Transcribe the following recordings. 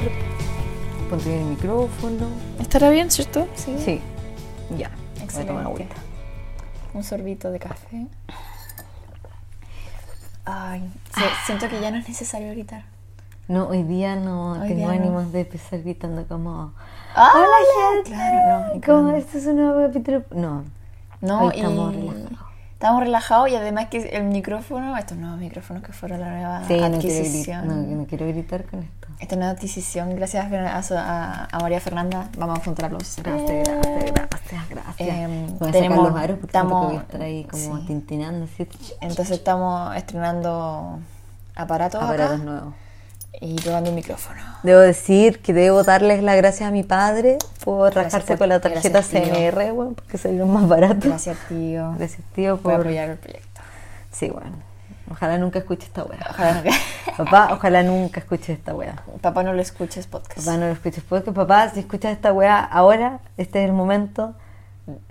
grabar. Ponte bien el micrófono. ¿Estará bien, cierto? Sí. Sí. Ya. Voy a tomar Excelente. Un sorbito de café. Ay, si- siento que ya no es necesario gritar. No, hoy día no Hoy tengo día no. ánimos de empezar gritando como ¡Hola, gente! Claro, no. como no. este es un nuevo capítulo. No. No, Hoy estamos y relajados. Estamos relajados y además que el micrófono, estos nuevos micrófonos que fueron la nueva Sí, no quiero, adquisición. no, no quiero gritar con esto. Esta nueva adquisición, gracias a, a- a María Fernanda, vamos a juntar los Gracias, gracias, gracias, gracias. A tenemos- los aros porque que voy a estamos- estar ahí como sí. tintinando así. Entonces estamos estrenando aparatos, Aparatos acá nuevos. Y probando el micrófono. Debo decir que debo darles las gracias a mi padre por rajarse con la tarjeta. CMR, bueno, porque salieron más baratos. Gracias, tío, Gracias, tío, por apoyar el proyecto. Sí, bueno. Ojalá nunca escuche esta wea. Ojalá Papá, ojalá nunca escuche esta wea. papá no lo escuches podcast. Papá, no lo escuches. Porque papá, si escuchas esta wea ahora, este es el momento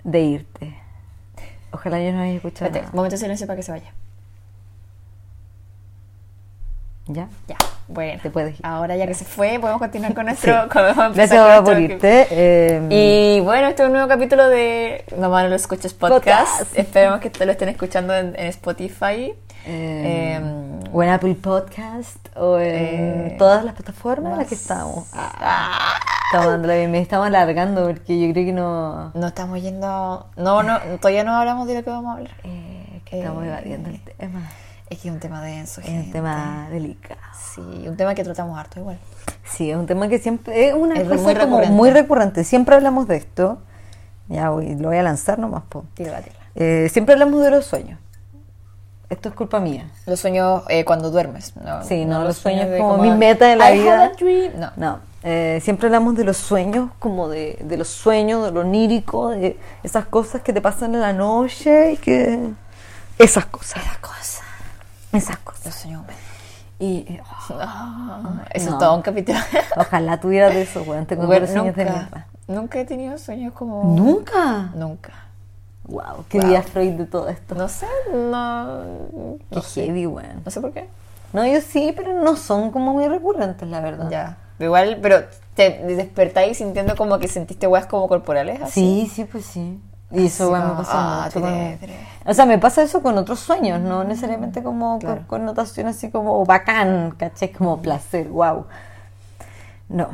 de irte. Ojalá yo no haya escuchado Espérate, nada. momento de silencio para que se vaya. ¿Ya? Ya, bueno. Te puedes ir. Ahora ya que se fue, podemos continuar con Sí. nuestro... con- empezar Gracias por irte. eh, Y bueno, este es un nuevo capítulo de Mamá no lo escuches podcast. Podcast. Esperemos que te lo estén escuchando en, en Spotify. eh, o en Apple Podcast o en eh, todas las plataformas en las que estamos. Ah, estamos dando la bienvenida, estamos alargando porque yo creo que no. No estamos yendo... No, no, todavía no hablamos de lo que vamos a hablar. eh, que estamos Eh, evadiendo el tema. Es que es un tema denso, Es un tema delicado. Sí, un tema que tratamos harto igual. Sí, es un tema que siempre es una Es cosa muy como recurrente. muy recurrente. Siempre hablamos de esto. Ya voy, lo voy a lanzar nomás, po. Tírala, tírala. Eh, siempre hablamos de los sueños. Esto es culpa mía. Los sueños eh, cuando duermes. No, Sí, no, los sueños de como mi meta en la I vida. a dream. No. No, eh, siempre hablamos de los sueños, como de, de los sueños, de lo onírico, de esas cosas que te pasan en la noche y que... Esas cosas, Esa cosa. Esas cosas. Los sueños. Y eh, Ah, eso No. es todo un capítulo. ojalá tuvieras de eso, weón. Tengo Bueno, sueños de nunca, mierda. nunca he tenido sueños como... ¿Nunca? Nunca. Wow, qué Wow. día Freud de todo esto. No sé, no... Qué No heavy, weón. No sé por qué. No, yo sí, pero no son como muy recurrentes, la verdad. Ya. Igual, pero te despertáis sintiendo como que sentiste weas como corporales. Así. Sí, sí, pues sí. Y eso weón, me pasa ah, mucho. O sea, me pasa eso con otros sueños, no necesariamente como Claro. con connotación así como bacán, ¿caché? Como placer, wow. No.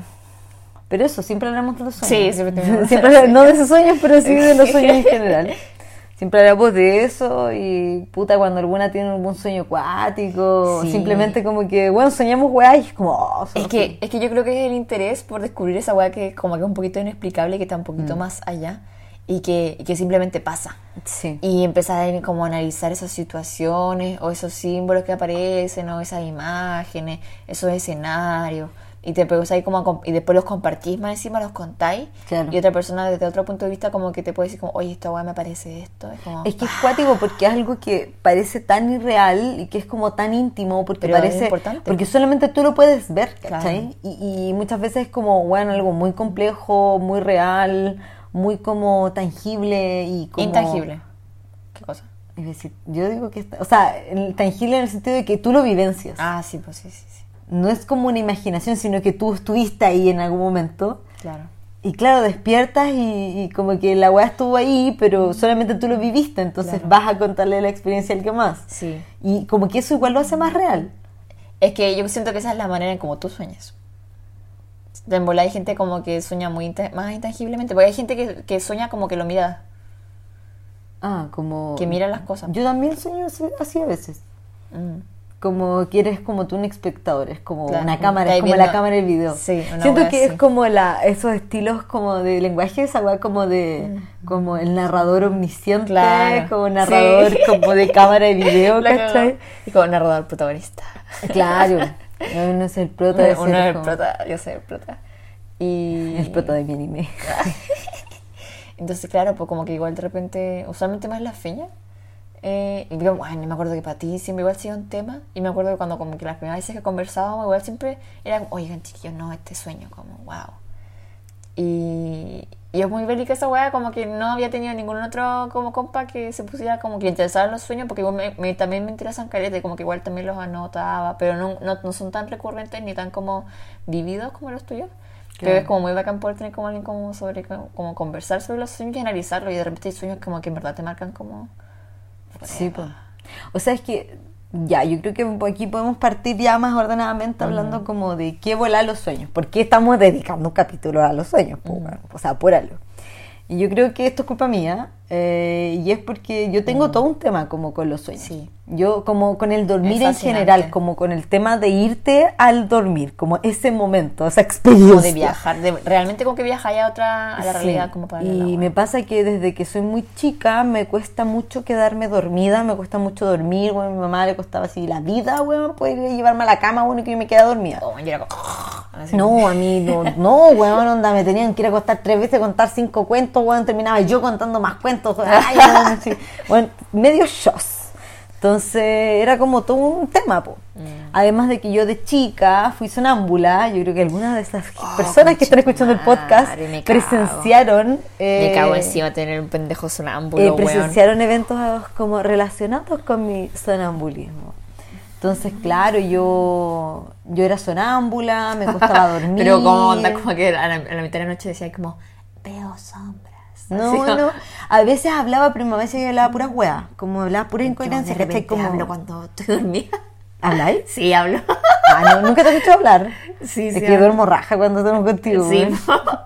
Pero eso, siempre hablamos de los sueños. Sí, siempre tenemos Siempre no de esos sueños, pero sí de los sueños en general. Siempre hablamos de eso y puta, cuando alguna tiene algún sueño acuático, Sí. simplemente como que, bueno, soñamos weá y es como, oh, Es que, es que yo creo que es el interés por descubrir esa wea que como que es un poquito inexplicable, que está un Mm. poquito más allá y que, y que simplemente pasa. Sí. Y empezar a como analizar esas situaciones o esos símbolos que aparecen o esas imágenes, esos escenarios. Y, te ahí como a y después los compartís más encima, los contáis. Claro. Y otra persona desde otro punto de vista como que te puede decir como, oye, esta weá me parece esto. Es como, Es que es cuático porque es algo que parece tan irreal y que es como tan íntimo porque Pero es parece importante. porque solamente tú lo puedes ver, ¿cachai? Claro. Y, y muchas veces es como, bueno, algo muy complejo, muy real, muy como tangible y como... intangible. ¿Qué cosa? Es decir, yo digo que, está- o sea, tangible en el sentido de que tú lo vivencias. Ah, sí, pues sí, sí, sí. No es como una imaginación, sino que tú estuviste ahí en algún momento. Claro. Y claro, despiertas y, y como que la weá estuvo ahí, pero solamente tú lo viviste, entonces Claro. vas a contarle la experiencia al que más. Sí. Y como que eso igual lo hace más real. Es que yo siento que esa es la manera en como tú sueñas. De en hay gente como que sueña muy más intangiblemente. Porque hay gente que, que sueña como que lo mira. Ah, como... Que mira las cosas. Yo también sueño así, así a veces. Mm. Como que eres como tú un espectador, es como Claro, una cámara, es estáis como la viendo- cámara del video. Sí, una Siento wea que así. es como la, esos estilos como de lenguaje, esa weá como de, como el narrador omnisciente, Claro, como narrador sí. como de cámara de video, La ¿cachai? cagó. Y como narrador protagonista. Claro, uno es el prota de Uno es el prota, yo soy el prota. Y el prota de mi anime. Entonces, claro, pues como que igual de repente, usualmente más la feña. Eh, y yo, bueno, me acuerdo que para ti siempre igual ha sido un tema. Y me acuerdo que cuando como que las primeras veces que conversábamos, igual siempre era, oigan chiquillos, no, este sueño, como, wow. Y, y es muy bélica esa weá, como que no había tenido ningún otro como compa que se pusiera como que le interesaran los sueños, porque igual me, me- también me interesan caleta, como que igual también los anotaba, pero no, no, no son tan recurrentes ni tan como vividos como los tuyos. Pero Claro. es como muy bacán poder tener como alguien como sobre como conversar sobre los sueños y analizarlos y de repente hay sueños como que en verdad te marcan como Sí, pues. O sea, es que ya, yo creo que aquí podemos partir ya más ordenadamente hablando como de qué volar los sueños. ¿Por qué estamos dedicando un capítulo a los sueños? Pues, bueno, o sea, por algo. Y yo creo que esto es culpa mía eh, y es porque yo tengo todo un tema como con los sueños. Sí. Yo como con el dormir en general, como con el tema de irte al dormir, como ese momento, esa experiencia. como de viajar, de, realmente como que viajáis a otra, a la Sí, realidad como para Y me pasa que desde que soy muy chica me cuesta mucho quedarme dormida, me cuesta mucho dormir, bueno, a mi mamá le costaba así la vida, weón, poder llevarme a la cama, bueno, y que yo me queda dormida. Oh, yo era como- así. No, a mí no, no, weón, onda, me tenían que ir a acostar tres veces, contar cinco cuentos, weón, terminaba yo contando más cuentos, ay, weón, así, bueno, medio shows. Entonces era como todo un tema, po. Además de que yo de chica fui sonámbula, yo creo que algunas de esas personas que están escuchando el podcast madre, me presenciaron... Me eh, cago encima tener un pendejo sonámbulo, eh, weón. presenciaron eventos como relacionados con mi sonambulismo. Entonces, claro, yo, yo era sonámbula, me costaba dormir. Pero como onda, como que a la, a la mitad de la noche decía como, veo sombras. No, no. A veces hablaba, pero a veces hablaba puras weas, como hablaba pura incoherencia, ¿cachai? Como... hablo cuando estoy dormida. ¿Habláis? Sí, hablo. Ah, no, nunca te he escuchado hablar. Sí, es sí, que hablo. duermo raja cuando duermo contigo. Sí.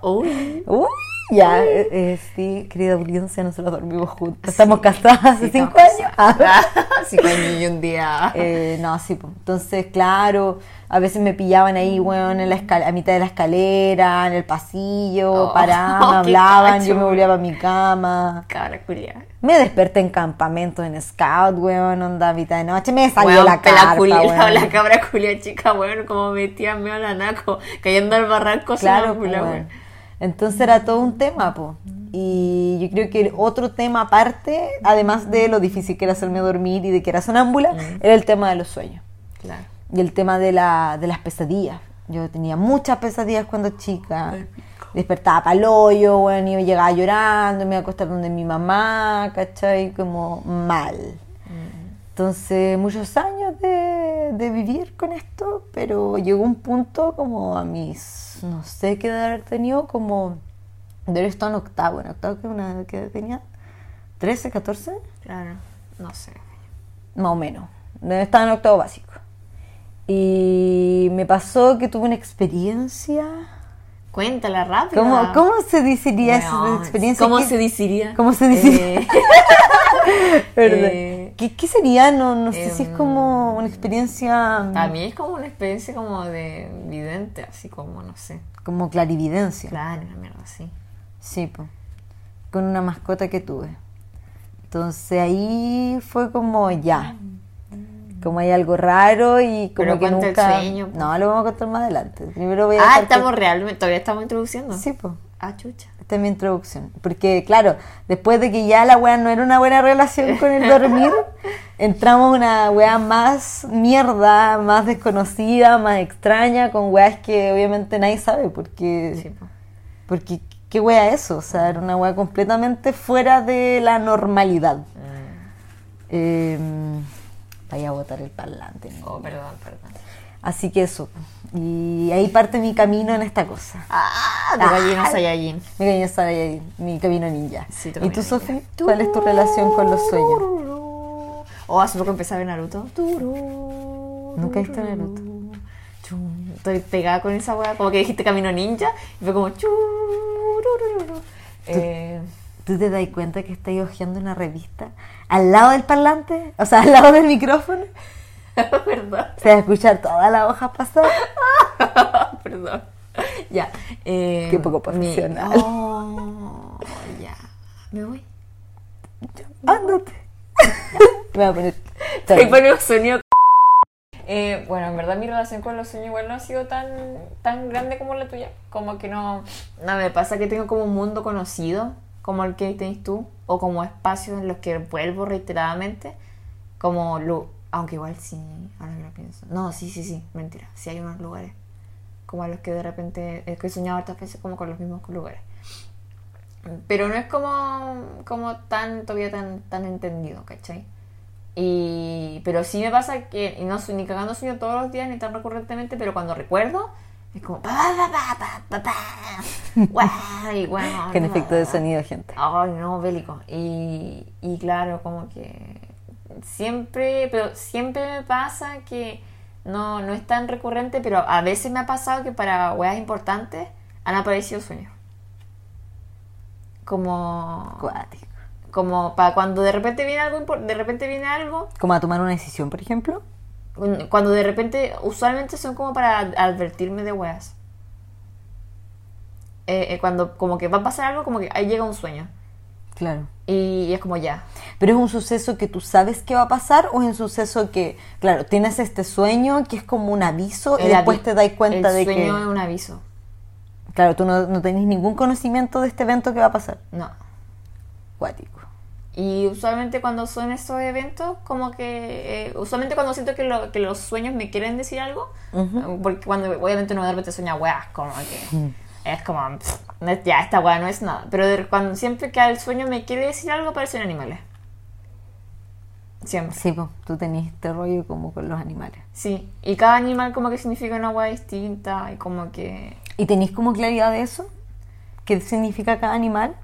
Uy. Uy, ya, eh, eh, sí, querida audiencia, nosotros dormimos juntos. Estamos casadas hace Sí, cinco años. Ah. Cinco años y un día. Eh, no, sí, pues. entonces, claro, a veces me pillaban ahí, weón, en la escal- a mitad de la escalera, en el pasillo, Oh, paraban, hablaban, cacho, yo me volvía para mi cama. Cabra culia. Me desperté en campamentos en scout, weón, onda a mitad de noche, me salió Weón, la culia, weón. la cabra culia chica, weón, como metía medio a la naco, cayendo al barranco Claro, weón. Entonces era todo un tema, po. Y yo creo que el otro tema aparte, además de lo difícil que era hacerme dormir y de que era sonámbula, Mm. era el tema de los sueños. Claro. Y el tema de, la, de las pesadillas. Yo tenía muchas pesadillas cuando chica. Despertaba pa'l hoyo, bueno, y yo llegaba llorando, me iba a acostar donde mi mamá, ¿cachai? Como mal. Entonces, muchos años de, de vivir con esto, pero llegó un punto como a mis, no sé qué edad haber tenido, como de haber estado en octavo, en octavo que una que tenía 13, 14, Claro. No sé. más o menos. Estaba en octavo básico. Y me pasó que tuve una experiencia. Cuéntala rápido. ¿Cómo, cómo se diría esa experiencia? ¿Cómo ¿Qué- se diría? ¿Cómo se diría? Eh. Eh, ¿Qué, qué sería? No, no sé si es em, como una experiencia a mí es como una experiencia como de vidente, así como, no sé. como clarividencia. Claro, una mierda así. Sí, po. con una mascota que tuve. Entonces ahí fue como ya. Como hay algo raro y como Pero que cuenta el nunca. sueño. No, lo vamos a contar más adelante. Primero voy a Ah, que- estamos realmente, todavía estamos introduciendo. Sí, pues. Ah, chucha. Esta es mi introducción. Porque, claro, después de que ya la weá no era una buena relación con el dormir, entramos a una weá más mierda, más desconocida, más extraña, con weas que obviamente nadie sabe, porque, Sí, po. porque ¿qué weá es eso? O sea, era una weá completamente fuera de la normalidad. Mm. Eh, vaya a botar el parlante. ¿no? Oh, perdón, perdón. Así que eso. Y ahí parte mi camino en esta cosa. Ah, de gallina Saiyajin. Mi camino Saiyajin, mi camino ninja. Sí, ¿Y tú. Sofi? ¿Cuál es tu relación con los sueños? Oh, hace poco empecé a ver Naruto. Nunca he visto Naruto. Estoy pegada con esa weá. Como que dijiste camino ninja. Y fue como. Eh, ¿Tú te das cuenta que estás hojeando una revista al lado del parlante? O sea, al lado del micrófono. Perdón. Se va a escuchar toda la hoja pasar. Perdón. Ya. eh, Qué poco mi- profesional. Oh, ya. Me voy. Ándate. Me voy a poner. Ahí pone un sonido. Eh, bueno, en verdad mi relación con los sueños igual no ha sido tan, tan grande como la tuya. Como que no, no me pasa que tengo como un mundo conocido, como el que tenés tú, o como espacios en los que vuelvo reiteradamente, como lu- aunque igual sí, ahora que lo pienso. No, sí, sí, sí, mentira, sí hay unos lugares. como a los que de repente, es que he soñado hartas veces como con los mismos lugares. Pero no es como, como tan, todavía tan, tan entendido, ¿cachai? Y, pero sí me pasa que, y no soy ni cagando sueño todos los días ni tan recurrentemente, pero cuando recuerdo, es como pa pa pa pa pa pa guay, Que en efecto de sonido, gente. Ay, no, bélico. Y, y claro, como que siempre, pero siempre me pasa que no, no es tan recurrente, pero a veces me ha pasado que para weas importantes han aparecido sueños. Como, Cuático. como para cuando de repente viene algo, de repente viene algo, Como a tomar una decisión, por ejemplo. cuando de repente, usualmente son como para advertirme de weas. Eh, eh, cuando como que va a pasar algo, como que ahí llega un sueño. Claro. Y es como ya. Pero es un suceso que tú sabes que va a pasar o es un suceso que, claro, tienes este sueño que es como un aviso y después te das cuenta el de sueño que, es un aviso. claro, tú no, no tenés ningún conocimiento de este evento que va a pasar. No. Cuático. Y usualmente cuando son estos eventos, como que... eh, usualmente cuando siento que, lo- que los sueños me quieren decir algo, porque cuando obviamente uno de repente sueña weas, como que... Mm. Es como, pff, ya, esta wea no es nada. Pero de- cuando siempre que el sueño me quiere decir algo, aparecen animales. Siempre. Sí, pues, tú tenés este rollo como con los animales. Sí. Y cada animal como que significa una wea distinta y como que... ¿Y tenéis como claridad de eso? ¿Qué significa cada animal?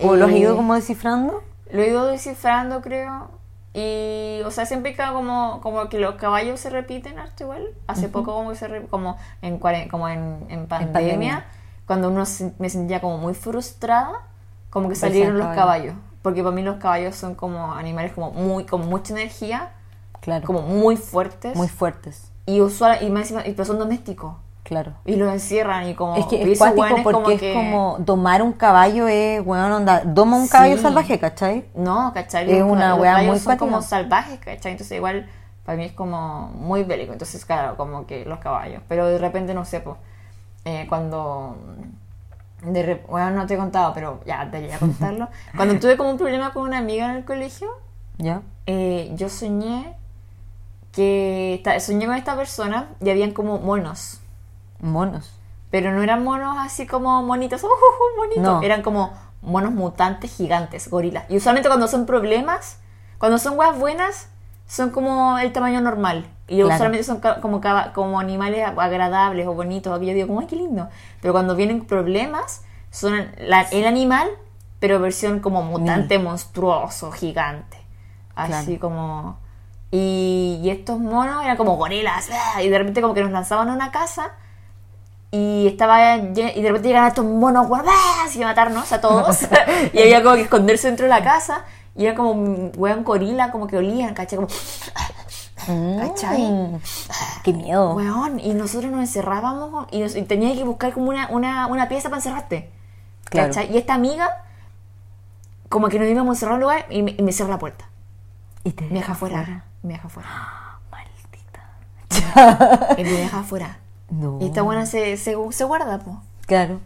¿O lo has Eh, ido como descifrando? Lo he ido descifrando, creo. Y, o sea, siempre queda como, como que los caballos se repiten harto igual. Hace poco como que se re- como en, como en, en pandemia, pandemia. Cuando uno se- me sentía como muy frustrada, como que salieron los caballos. caballos. Porque para mí los caballos son como animales como muy, con mucha energía, Claro. como muy fuertes. Muy fuertes. y usual, y más encima, y pero son domésticos. Claro. Y los encierran y como... Es que es cuático porque es que- como domar un caballo es, weón, onda, doma un caballo Sí. salvaje, ¿cachai? No, ¿cachai? Es Los- una los caballos muy son cuática. como salvajes, ¿cachai? Entonces igual para mí es como muy bélico. Entonces, claro, como que los caballos. Pero de repente, no sé, pues, eh, cuando... De bueno, no te he contado, pero ya debería contarlo. cuando tuve como un problema con una amiga en el colegio, ¿Ya? eh, yo soñé que... soñé con esta persona y habían como monos. Monos. Pero no eran monos así como monitos, ¡uh, uh, uh, monitos! No. Eran como monos mutantes gigantes, gorilas. Y usualmente cuando son problemas, cuando son weas buenas, son como el tamaño normal. Y Claro. usualmente son como, como animales agradables o bonitos. Y yo digo, como, ¡ay, qué lindo! Pero cuando vienen problemas, son la- el animal, pero versión como mutante, monstruoso, gigante. Así como... Y, y estos monos eran como gorilas. Y de repente como que nos lanzaban a una casa y estaba y de repente llegan estos monos ¡ah! así a matarnos a todos y había como que esconderse dentro de la casa y era como un weón gorila como que olían ¿cachai? como ¿Cachai? Mm. Qué miedo. weón y nosotros nos encerrábamos y, nos, y tenía que buscar como una, una, una pieza para encerrarte Claro. ¿cachai? y esta amiga como que nos íbamos a encerrar en un lugar y me, y me cierra la puerta Y te me deja afuera me deja afuera Maldita. y me deja afuera No. y esta buena se, se, se guarda pues Claro.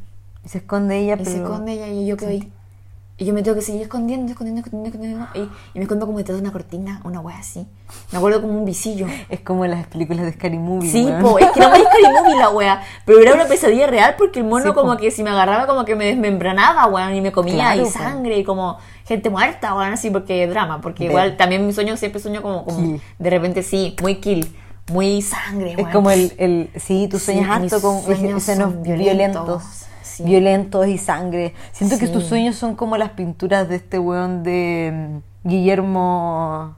Y se esconde ella, Y pero... se esconde ella y yo quedo ahí. Y yo me tengo que seguir escondiendo, escondiendo, escondiendo, escondiendo. Y, y me escondo como detrás de una cortina, una wea así. Me acuerdo como un visillo. Es como las películas de Scary Movie. Sí, weón. po, es que no me Scary Movie la wea. Pero era una pesadilla real porque el mono Sí, po. como que si me agarraba como que me desmembranaba, weón, y me comía Claro, y po. sangre y como gente muerta, weón, así porque drama. Porque igual también mi sueño siempre sueño como, de repente sí, muy kill, muy sangre, Es como el, el... Sí, tú Sí, sueñas harto mis con escenas violentos. violentos. Sí. Violentos y sangre. Siento que tus sueños son como las pinturas de este weón de mm, Guillermo...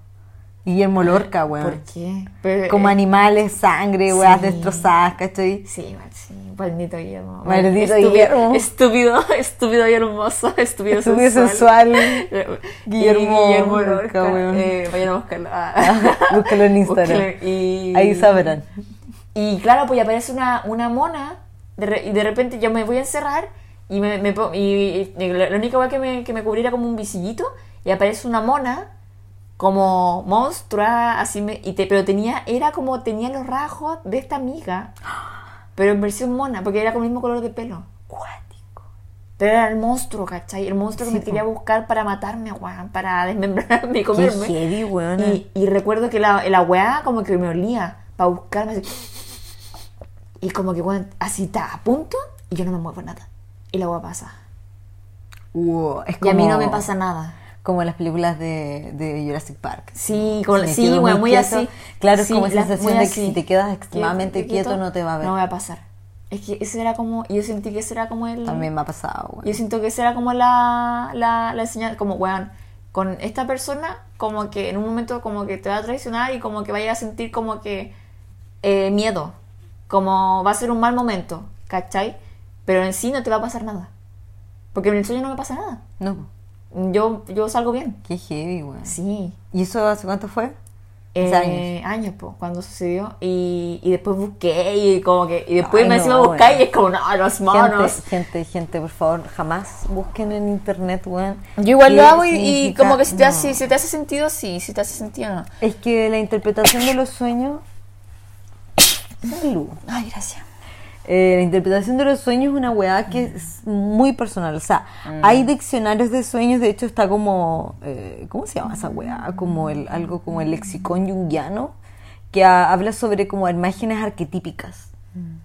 Guillermo Lorca, weón. ¿Por qué? Pero, Como eh, animales, sangre, weas sí. destrozadas, ¿cachai? Sí, igual, sí. Maldito Guillermo. Maldito estúpido, Guillermo. Estúpido, estúpido y hermoso. Estúpido, Estúpido sensual. sensual. Guillermo Guillermo Lorca, Lorca. weón. Eh, vayan a buscarlo. Ah. Búscalo en Instagram. Búscalo y- Ahí sabrán. Y claro, pues aparece una, una mona de re- y de repente yo me voy a encerrar y me, me y, única cosa que me, que me cubriera como un visillito y aparece una mona como monstrua así me, y te, pero tenía era como tenía los rasgos de esta amiga pero en versión mona porque era con el mismo color de pelo Cuático. pero era el monstruo ¿cachai? el monstruo que me quería buscar para matarme weón, para desmembrarme y Qué comerme heavy, weón. y, y recuerdo que la, la weá como que me olía para buscarme así. Y como que, bueno, así está a punto y yo no me muevo nada. Y la agua pasa. Wow, es Y a mí no como- me pasa nada. Como en las películas de, de Jurassic Park. Sí, con, Me sí, bueno, muy quieto. así. Claro, es Sí, como esa sensación de que si te quedas extremadamente quieto, no te va a ver. No me va a pasar. Es que ese era como, yo sentí que ese era como el... También me ha pasado, güey. Yo siento que esa era como la, la, la señal, como, weón, con esta persona, como que en un momento como que te va a traicionar y como que vaya a sentir como que eh, miedo, como va a ser un mal momento, ¿cachai? Pero en sí no te va a pasar nada. Porque en el sueño no me pasa nada. No, Yo, yo salgo bien. qué heavy, güey. Sí. ¿Y eso hace cuánto fue? Eh, Hace años, pues, cuando sucedió. Y, y después busqué y como que. Y después Ay, me no, encima buscar bueno. y es como, no, las manos. Gente, gente, gente, por favor, jamás busquen en internet, weón. Yo igual lo hago y, y como que si te, no. hace, si te hace sentido, sí. Si te hace sentido, no. Es que la interpretación de los sueños. Salud. Ay, gracias. Eh, la interpretación de los sueños es una weá que es muy personal. O sea, hay diccionarios de sueños, de hecho está como. eh, ¿Cómo se llama esa weá? Como el, algo como el lexicón junguiano, que ha- habla sobre como imágenes arquetípicas.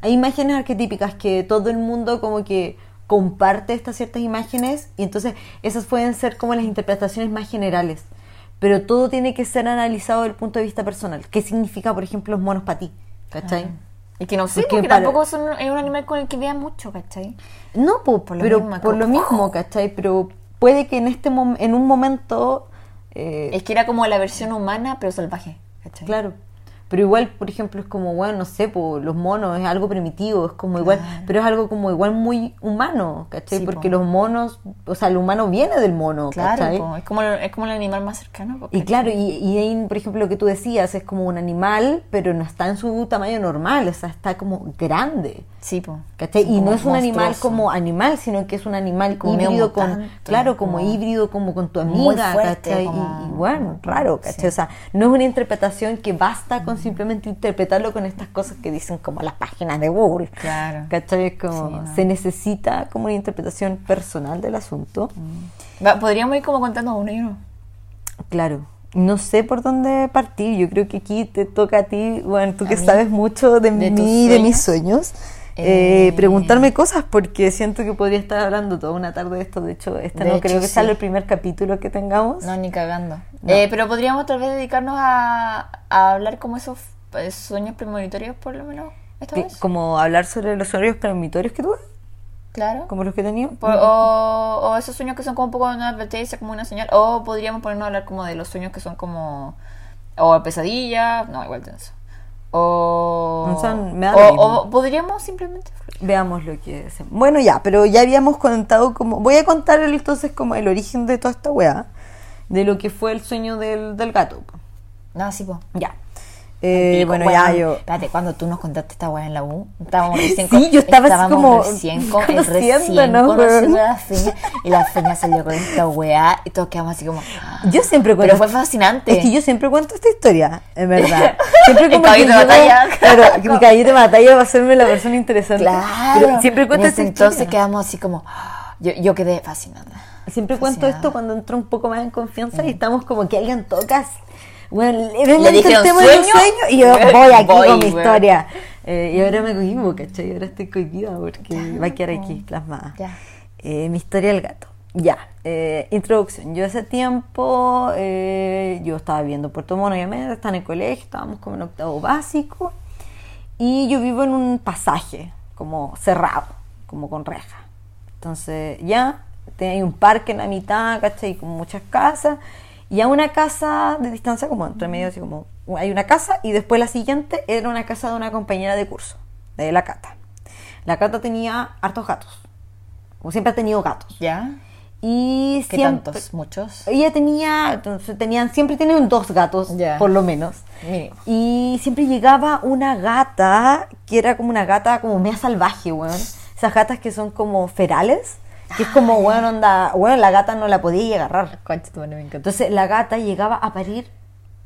Hay imágenes arquetípicas que todo el mundo como que comparte estas ciertas imágenes y entonces esas pueden ser como las interpretaciones más generales. Pero todo tiene que ser analizado desde el punto de vista personal. ¿Qué significa, por ejemplo, los monos para ti? ¿Cachai? Y que no sé, Porque porque para- tampoco son, es un animal con el que vea mucho, ¿cachai? No, po, Por lo pero mismo, por lo mismo, ¿cachai? Pero puede que en este en un momento, eh, Es que era como la versión humana, pero salvaje, ¿cachai? claro. Pero igual, por ejemplo, es como, bueno, no sé, po, los monos es algo primitivo, es como igual, Claro. pero es algo como igual muy humano, ¿cachai? Sí, Porque po. los monos, o sea, el humano viene del mono, Claro, ¿cachai? po, es, como, el- es como el animal más cercano. Y claro, y, y ahí, por ejemplo, lo que tú decías, es como un animal, pero no está en su tamaño normal, o sea, está como grande. Sí, po. Y no es un animal como animal, sino que es un animal Como híbrido con, claro, como, como híbrido como con tu amiga, fuerte, ¿cachai? Y- como- Y, bueno, raro, ¿cachai? Sí. O sea, no es una interpretación que basta con simplemente interpretarlo con estas cosas que dicen como las páginas de Google. Claro. ¿Cachai? Es como, Sí, no. se necesita como una interpretación personal del asunto. Va, Podríamos ir como contando uno y uno. Claro. No sé por dónde partir. Yo creo que aquí te toca a ti, bueno, tú ¿A que sabes mucho de, ¿De mí de mis sueños, eh, Eh. preguntarme cosas porque siento que podría estar hablando toda una tarde de esto. De hecho, este De no hecho, creo que sí. sea el primer capítulo que tengamos. No, ni cagando. No. Eh, pero podríamos tal vez dedicarnos a, a hablar como esos eh, sueños premonitorios, por lo menos, esta vez. como hablar sobre los horarios premonitorios que tuve, Claro. como los que tenía. Por- o, o esos sueños que son como un poco una advertencia, como una señal. O podríamos ponernos a hablar como de los sueños que son como. O pesadillas. No, igual tenso. O. O sea, me da o, lo mismo. o podríamos simplemente. Veamos lo que hacemos. Bueno, ya, pero ya habíamos contado como... Voy a contar entonces como el origen de toda esta weá, de lo que fue el sueño del, del gato. No, sí, po. Ya. Eh, bueno, weón. ya yo... Espérate, cuando tú nos contaste esta weá en la U, estábamos recién Sí, yo estaba así estábamos como recién, con, recién weón. conociendo a la feña y la feña salió con esta weá y todos quedamos así como. Yo siempre cuento... Pero fue fascinante. Es que yo siempre cuento esta historia, en verdad. Siempre como que de batalla. Claro, que mi caballito de batalla va a hacerme la persona interesante. Claro. Pero siempre cuento En esta ese entonces historia. quedamos así como. Yo, yo quedé fascinada. Siempre cuento fascinada. esto cuando entro un poco más en confianza y estamos como que alguien toca. Bueno, Le dijeron, el tema ¿sueño? sueño y yo voy aquí Voy, con mi historia. Eh, y ahora me cohibo, ¿cachai? Ahora estoy cohibida porque va a quedar aquí plasmada. Ya. Eh, mi historia del gato. Ya, eh, introducción. Yo hace tiempo, eh, yo estaba viviendo en Puerto Mono, obviamente, estaba en el colegio, estábamos como en octavo básico. Y yo vivo en un pasaje, como cerrado, como con reja. Entonces, ya, hay un parque en la mitad, ¿cachai? Con muchas casas. Y a una casa de distancia, como entre medio, así como, hay una casa y después la siguiente era una casa de una compañera de curso, de la Cata. La Cata tenía hartos gatos, como siempre ha tenido gatos. ¿Ya? Y ¿Qué siempre, tantos? ¿Muchos? ella tenía, entonces tenían, siempre tienen dos gatos, por lo menos. Mínimo. Y siempre llegaba una gata, que era como una gata como media salvaje, weón. Esas gatas que son como ferales, que es como, weón, onda, weón, la gata no la podía agarrar. Concha, tu madre, me encanta. Entonces la gata llegaba a parir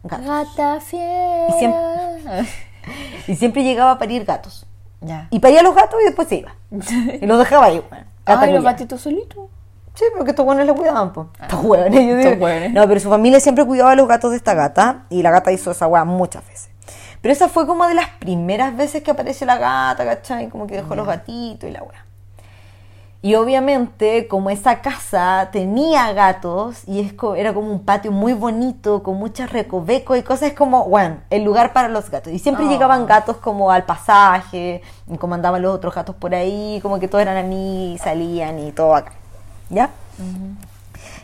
gatos. Gata fiel. Y siempre- Y siempre llegaba a parir gatos. Ya. Y paría los gatos y después se iba. Y los dejaba ahí, weón. Gata Ay, los gatitos solitos. Sí, porque estos buenos le cuidaban, pues. Estos hueones, yo digo. estos hueones. No, pero su familia siempre cuidaba a los gatos de esta gata y la gata hizo esa weá muchas veces. Pero esa fue como de las primeras veces que apareció la gata, ¿cachai? Como que dejó los gatitos y la weá. Y obviamente, como esa casa tenía gatos y es co- era como un patio muy bonito, con muchos recovecos y cosas, como, bueno, el lugar para los gatos. Y siempre Oh. llegaban gatos como al pasaje, y como andaban los otros gatos por ahí, como que todos eran amigos, salían y todo acá. ¿Ya?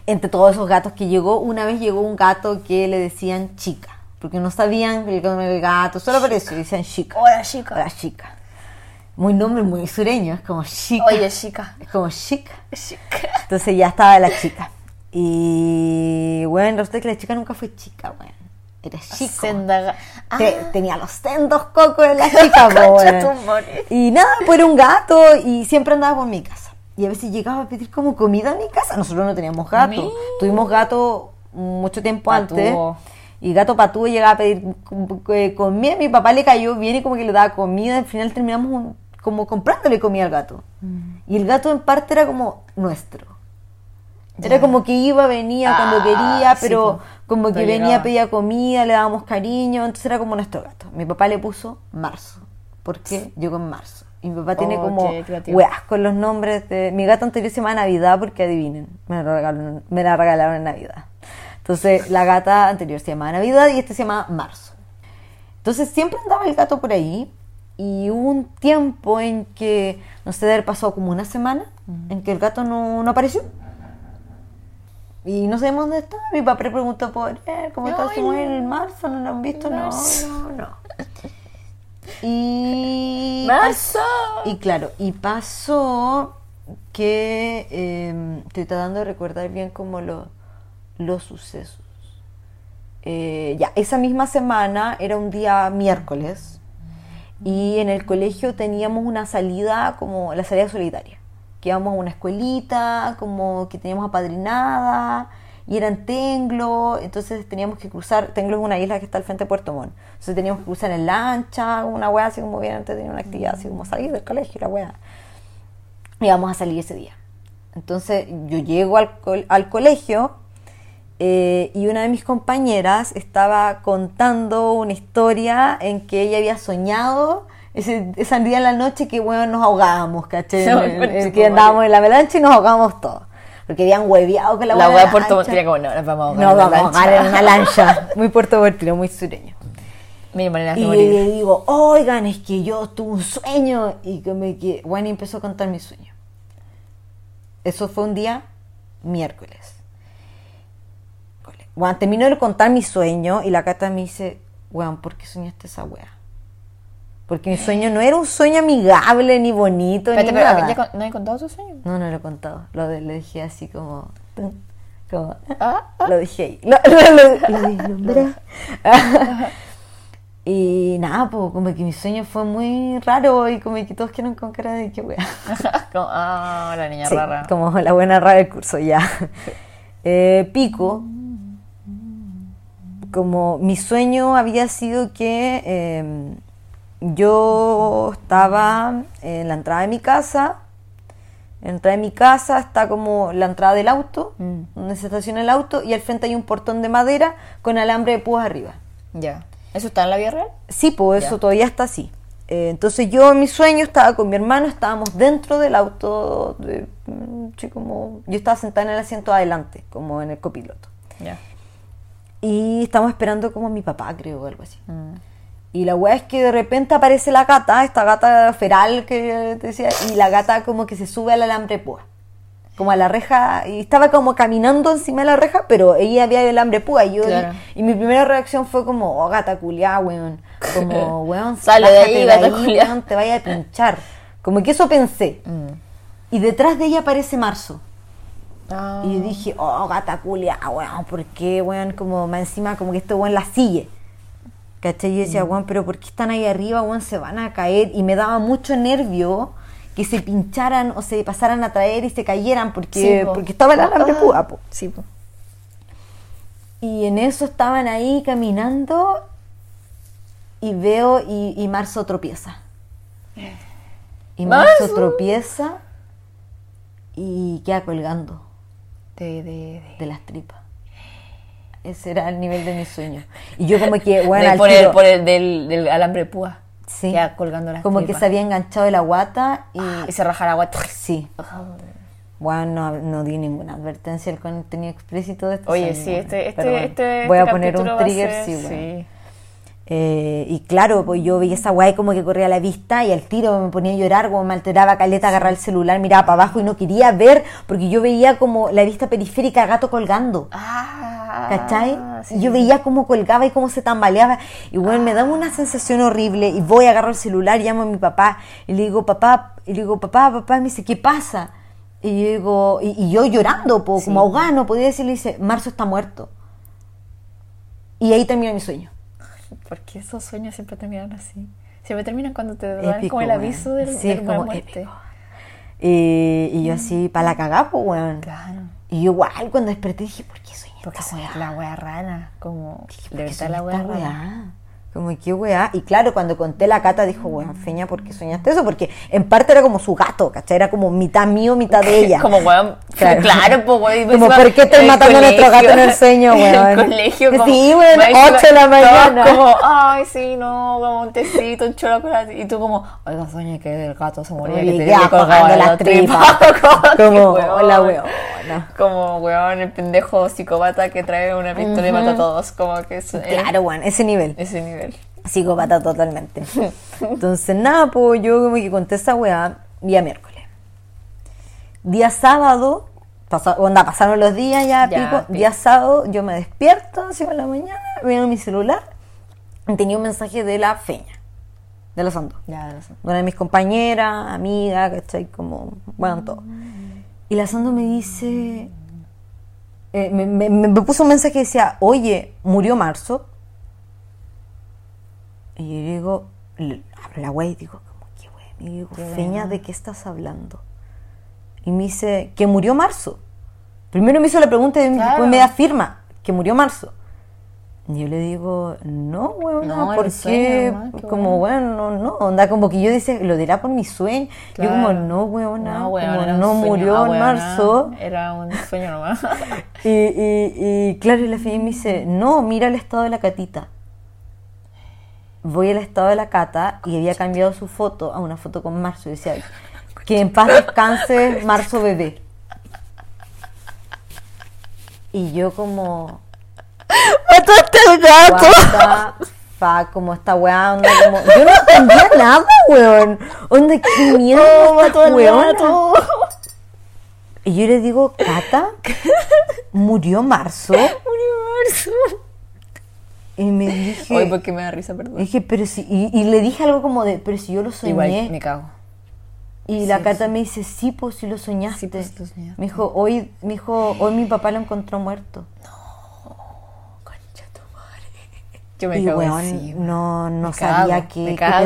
Entre todos esos gatos que llegó, una vez llegó un gato que le decían chica, porque no sabían el el gato, solo apareció decían chica. Hola, chica. Hola, chica. Muy nombre muy sureño, es como chica. Oye, chica. Es como chica. Chica. Entonces ya estaba la chica. Y bueno, resulta que la chica nunca fue chica, bueno. Era chica. Senda. Ah, tenía los sendos cocos de la chica, madre. Y nada, pues era un gato y siempre andaba por mi casa. Y a veces llegaba a pedir como comida a mi casa. Nosotros no teníamos gato. Mi- Tuvimos gato mucho tiempo antes. Y gato patúo llegaba a pedir eh, comida. Mi papá le cayó bien y como que le daba comida. Al final terminamos un- como comprándole comida al gato. Y el gato en parte era como nuestro. Era como que iba, venía cuando Ah, quería, sí, pero po. como que venía, llegaba. pedía comida, le dábamos cariño, entonces era como nuestro gato. Mi papá le puso marzo, porque llegó en marzo. Y mi papá tiene Oh, como qué creativo. weas con los nombres de... Mi gato anterior se llama Navidad porque adivinen, me la regalaron, me la regalaron en Navidad. Entonces la gata anterior se llamaba Navidad y este se llama Marzo. Entonces siempre andaba el gato por ahí y hubo un tiempo en que, no sé, de haber pasado como una semana, en que el gato no, no apareció. Y no sabemos dónde está. Mi papá preguntó por él, ¿cómo está su mujer en marzo? ¿No lo han visto? No, no, no. Y... ¡Marzo! Y claro, y pasó que eh, estoy tratando de recordar bien como lo- los sucesos. Eh, ya, esa misma semana era un día miércoles y en el colegio teníamos una salida como la salida solidaria, que íbamos a una escuelita, como que teníamos apadrinada y era en Tenglo, entonces teníamos que cruzar, Tenglo es una isla que está al frente de Puerto Montt, entonces teníamos que cruzar en lancha, una wea así como bien antes tenía una actividad así como salir del colegio, la wea. Y íbamos a salir ese día. Entonces yo llego al, col- al colegio eh, y una de mis compañeras estaba contando una historia en que ella había soñado ese, ese día en la noche que bueno, nos ahogábamos, ¿caché? No, En- en- concha que andábamos en la avalancha y nos ahogábamos todos. Porque habían hueveado con la La hueá de Puerto como, no, nos vamos a ahogar. No, en la vamos a ahogar en una lancha. Muy puertoportino, muy sureño. De Y morir. le digo, oigan, es que yo tuve un sueño. Y que me que bueno, y empezó a contar mi sueño. Eso fue un día miércoles. Bueno, terminó de contar mi sueño y la cata me dice, weón, ¿por qué soñaste esa wea? Porque mi sueño no era un sueño amigable, ni bonito, Espérate, ni pero, nada. ¿ya con- ¿no he contado tu sueño? No, no lo he contado. Lo de- dije así como... como Ah, lo dije ahí. Lo, lo, lo- y nada, pues como que mi sueño fue muy raro y como que todos quedaron con cara de qué wea. como, ah, la niña Sí, rara. como la buena rara del curso, ya. Eh, pico. Como mi sueño había sido que eh, yo estaba en la entrada de mi casa. En la entrada de mi casa está como la entrada del auto, Mm. donde se estaciona el auto, y al frente hay un portón de madera con alambre de púas arriba. Ya. ¿Eso está en la vida real? Sí, pues eso todavía está así. Eh, entonces yo en mi sueño estaba con mi hermano, estábamos dentro del auto, de, mm, como, yo estaba sentada en el asiento adelante, como en el copiloto. Ya. Y estamos esperando como a mi papá, creo, o algo así. Mm. Y la weá es que de repente aparece la gata, esta gata feral que te decía, y la gata como que se sube al alambre púa. Como a la reja, y estaba como caminando encima de la reja, pero ella había el alambre púa. Y, yo, Claro. y mi primera reacción fue como, oh, gata culiá, weón. Como, weón, Sale de ahí, gata culiá. weón, te vaya a pinchar. Como que eso pensé. Mm. Y detrás de ella aparece Marzo. Ah. Y yo dije, oh, gata culia, weón, ¿por qué, weón? Como más encima, como que este weón la sigue. ¿Cachai? Yo decía, weón, pero ¿por qué están ahí arriba, weón? Se van a caer. Y me daba mucho nervio que se pincharan o se pasaran a traer y se cayeran porque, Sí, po. porque estaba el alambre Ah. púa, po. Sí, po. Y en eso estaban ahí caminando y veo y, y Marzo tropieza. Y Marzo Marzo. tropieza y queda colgando De, de, de. de las tripas. ese era el nivel de mis sueños. Y yo como que, bueno, De- al por el, por el del, del alambre púa. Sí. Ya colgando las como que se había enganchado de la guata y... Y se raja la guata. Sí. Bueno, no, no di ninguna advertencia del contenido explícito de este Oye, sueño, sí, este, este, este, Voy a este poner un a trigger, ser- sí, bueno. Eh, y claro, pues yo veía esa guay como que corría a la vista y al tiro me ponía a llorar, como me alteraba caleta, agarraba el celular, miraba para abajo y no quería ver porque yo veía como la vista periférica gato colgando. Ah, ¿Cachai? sí, Y yo veía cómo colgaba y cómo se tambaleaba. Y bueno, me daba una sensación horrible. Y voy, agarro el celular, llamo a mi papá. Y le digo, papá, y le digo, papá, papá, y me dice, ¿qué pasa? Y yo digo, y, y yo llorando, po, como ahogada, no podía decirle, dice, Marzo está muerto. Y ahí termina mi sueño. Porque esos sueños siempre terminan así. Siempre terminan cuando te dan Épico, como el aviso del, Sí, de es la como muerte. épico. Y, y yo así, para la cagá, pues, weón. Claro. Y yo igual, cuando desperté, dije, ¿por qué soñé Porque esta soñé la wea rana. Como de ¿Por qué verdad la wea rana. Como, ¿qué weá? Y claro, cuando conté la cata, dijo, weón, Feña, ¿por qué soñaste eso? Porque en parte era como su gato, ¿cachai? Era como mitad mío, mitad de ella. Como weón. Claro. Claro, pues weón. Como, ¿por qué el matando a nuestro gato en el sueño, En weón? el colegio, como. Sí, weón, más encima, 8 de la mañana. Como, ay, sí, no, como un tecito, un chocolate. Y tú, como, oiga, soñé que el gato se moría, que te colgaba las la tripas. tripa. Como, hola, weón. Como, weón, el pendejo psicópata que trae una pistola y mata a todos. Como que es Claro, weón, ese nivel. ese nivel. Psicópata totalmente. Entonces, nada, pues yo como que conté esa weá día miércoles. Día sábado, pasó, onda, pasaron los días ya, Ya, pico. pico. Día sábado yo me despierto, así en la mañana, veo mi celular y tenía un mensaje de la feña, de la Santo. Ya, no sé. Una de mis compañeras, amiga, ¿cachai? Como, bueno, todo. Y la Sando me dice, eh, me, me- me puso un mensaje que decía, oye, murió Marzo. Y yo digo, abro la web y digo, ¿qué web? Y digo, Feña, ¿de qué estás hablando? Y me dice, que murió Marzo. Primero me hizo la pregunta y Claro. después me afirma que murió Marzo. Y yo le digo, no, weón, No, ¿por era un qué? sueño nomás, qué como, bueno, no, no, onda, como que yo decía, lo dirá por mi sueño. Yo como, Claro. no, weón, No, weón, no murió en marzo. Era un sueño nomás. Y, y, y claro, y la me dice, no, mira el estado de la catita. Voy al estado de la cata y había cambiado su foto a una foto con Marzo y decía, que en paz descanse Marzo bebé. Y yo como, ¡Mataste al the fuck, como esta weá, onda como, yo no entendía nada, weón. Onda, qué mató al weona. gato. Y yo le digo, Cata, murió Marzo. Y me dije, Hoy porque me da risa, perdón. dije, pero si, y, y le dije algo como de, pero si yo lo soñé. Igual, me cago. y la Cata me dice, sí, pues si lo soñaste. Sí, pues, lo soñaste. Me dijo, hoy, me dijo, hoy mi papá lo encontró muerto. Concha tu madre. Yo me y weón, encima. no, no Me sabía qué, pensar,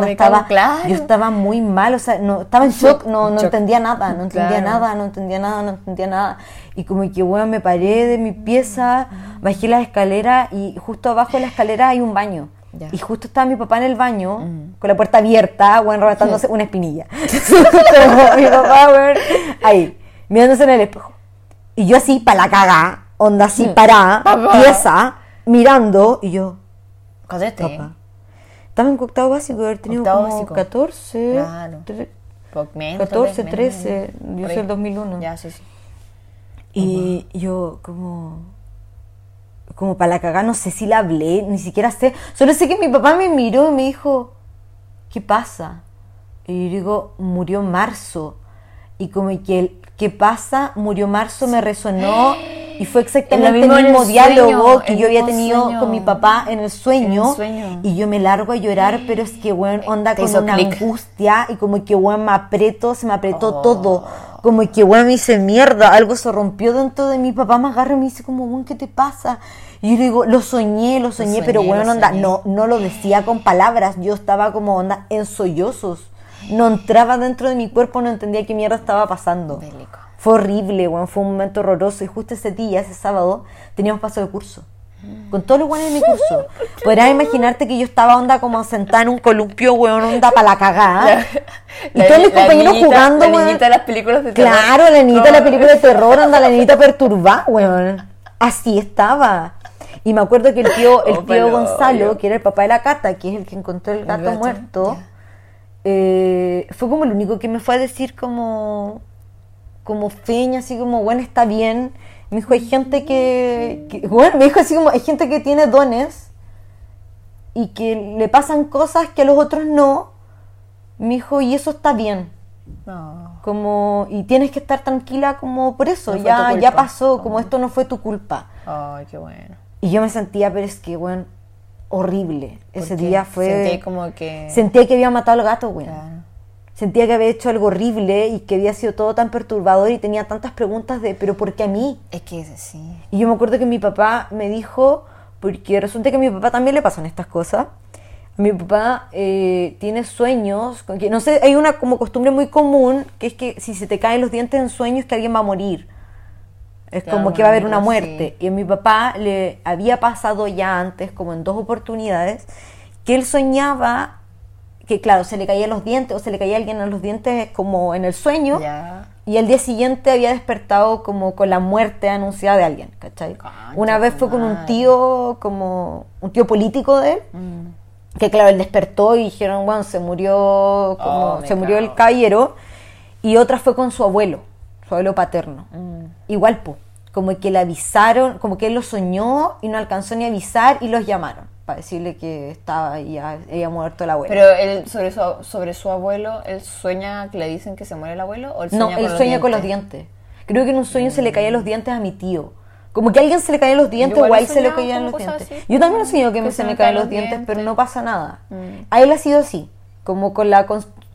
me estaba, cago, claro. yo estaba muy mal, o sea, no, estaba en shock, no, no Shock. entendía nada, no entendía Claro. nada, no entendía nada, no entendía nada. Y como que, weón, me paré de mi pieza, bajé las escaleras y justo abajo de la escalera hay un baño. Ya. Y justo estaba mi papá en el baño, con la puerta abierta, weón, arrebándose una espinilla. Mi papá, weón, ahí, mirándose en el espejo. Y yo así, para la caga, onda así, parada, Papá. pieza, mirando, y yo, Cállate. papá. Estaba en octavo básico, haber tenido Octavo como básico. 14, Claro. menos, tal 14, vez, menos, 13, menos. yo soy el 2001. Ya, sí, sí. Y yo como como para la cagada, no sé si la hablé, ni siquiera sé. Solo sé que mi papá me miró y me dijo, ¿qué pasa? Y yo digo, murió marzo. Y como que el ¿qué pasa? Murió marzo me resonó y fue exactamente el mismo el diálogo sueño, que yo había tenido sueño. con mi papá en el sueño. En el sueño. Y yo me largo a llorar, pero es que, weón, onda Te con una angustia y como que, weón, me apretó, se me apretó Oh. todo. Como que, weón, me hice mierda, algo se rompió dentro de mi papá, me agarra y me dice como, weón, ¿qué te pasa? Y yo le digo, lo soñé, lo soñé, soñé, pero weón, onda, soñé. no, no lo decía con palabras, yo estaba como, onda, en sollozos. No entraba dentro de mi cuerpo, no entendía qué mierda estaba pasando. Bélico. Fue horrible, weón, fue un momento horroroso. Y justo ese día, ese sábado, teníamos paso de curso. Con todos los buenos de mi curso. Podrás imaginarte que yo estaba onda como sentada en un columpio, weón, onda para la cagada. Y todos mis la compañeros niñita- jugando, La weón. niñita de las películas de terror. Claro, la niñita de la No. película de terror, anda la niñita perturbada, weón. así estaba. Y me acuerdo que el tío, el Oh, tío Gonzalo, que era el papá de la Cata, que es el que encontró el gato, gato, muerto. Eh, fue como el único que me fue a decir como, como feña, así como, bueno, está bien. Me dijo, hay gente que, que- bueno, me dijo así como, hay gente que tiene dones y que le pasan cosas que a los otros no. Me dijo, y eso está bien. No. Como, y tienes que estar tranquila como por eso, No ya, ya pasó, como esto no fue tu culpa. Ay, qué bueno. Y yo me sentía, pero es que, bueno, horrible. Ese día fue... Sentí como que. Sentía que había matado al gato, güey. Claro. Sentía que había hecho algo horrible y que había sido todo tan perturbador y tenía tantas preguntas de, pero ¿por qué a mí? Es que sí. Y yo me acuerdo que mi papá me dijo, porque resulta que a mi papá también le pasan estas cosas. Mi papá eh, tiene sueños, con que, no sé, hay una como costumbre muy común, que es que si se te caen los dientes en sueños que alguien va a morir. Es como que va a haber una muerte. Y a mi papá le había pasado ya antes, como en dos oportunidades, que él soñaba que, claro, se le caían los dientes o se le caía alguien en los dientes como en el sueño. Y el día siguiente había despertado como con la muerte anunciada de alguien, ¿cachai? Concha Una vez fue con un tío, como un tío político de él, Mm. que claro, él despertó y dijeron, bueno, se murió, como, Oh, se murió el caballero. Y otra fue con su abuelo, su abuelo paterno. Mm. Igual, po, como que le avisaron, como que él lo soñó y no alcanzó ni a avisar y los llamaron para decirle que estaba ya había muerto el abuelo. Pero él, sobre su, sobre su abuelo, ¿él sueña que le dicen que se muere el abuelo? ¿O él No, sueña él con los sueña con los dientes? Creo que en un sueño se le caían los dientes a mi tío. Como que a alguien se le caían los dientes o a él se le caían los dientes. así, Yo también he soñado que, que se me caen los dientes, dientes. pero no pasa nada. Mm. A él ha sido así, como con la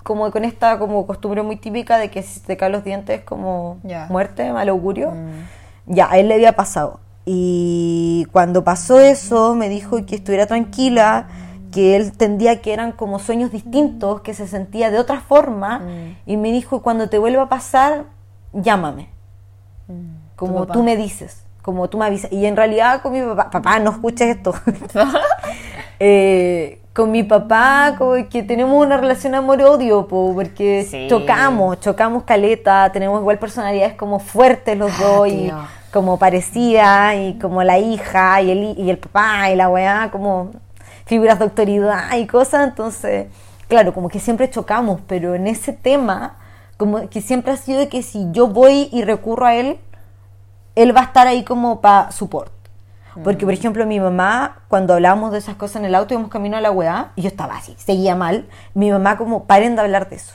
como con esta como costumbre muy típica de que si te caen los dientes es como Ya. muerte, mal augurio. Mm. Ya, a él le había pasado. Y cuando pasó eso, me dijo que estuviera tranquila, que él entendía que eran como sueños distintos, que se sentía de otra forma. Mm. Y me dijo, cuando te vuelva a pasar, llámame. Como papá. tú me dices, como tú me avisas. Y en realidad con mi papá, papá, no escuches esto. Eh, con mi papá, como que tenemos una relación amor-odio, po, porque Sí. chocamos, chocamos caleta, tenemos igual personalidades como fuertes los dos y como parecidas, y como la hija y el, y el papá y la weá, como figuras de autoridad y cosas, entonces, claro, como que siempre chocamos, pero en ese tema, como que siempre ha sido de que si yo voy y recurro a él, él va a estar ahí como para support. Porque, por ejemplo, mi mamá, cuando hablábamos de esas cosas en el auto, íbamos camino a la weá, y yo estaba así, seguía mal. Mi mamá, como, paren de hablar de eso.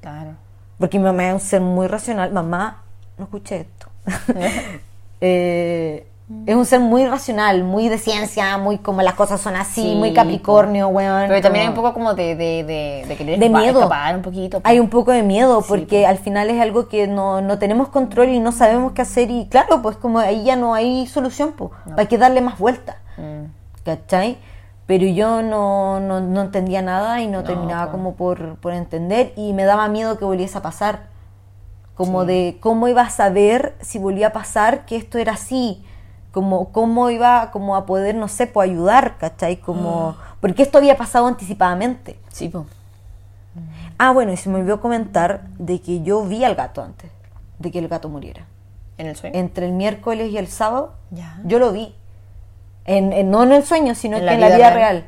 Claro. Porque mi mamá es un ser muy racional. Mamá, no escuché esto. Eh, es un ser muy racional, muy de ciencia, muy como las cosas son así, Sí, muy capricornio, weón. Pero también hay un poco como de, de, de, de querer De miedo. escapar un poquito. Hay un poco de miedo porque al final es algo que no, no tenemos control y no sabemos qué hacer y claro, pues como ahí ya no hay solución, pues hay que darle más vuelta, Mm. ¿cachai? Pero yo no, no, no entendía nada y no, No, terminaba como por, por entender y me daba miedo que volviese a pasar, como Sí. de cómo iba a saber si volvía a pasar que esto era así, como cómo iba como a poder, no sé, pues ayudar, ¿cachai? Como, porque esto había pasado anticipadamente. Sí, pues. Ah, bueno, y se me olvidó comentar de que yo vi al gato antes de que el gato muriera. ¿En el sueño? Entre el miércoles y el sábado, Ya. yo lo vi. En, en- no en el sueño, sino En que la en la vida vida real. real.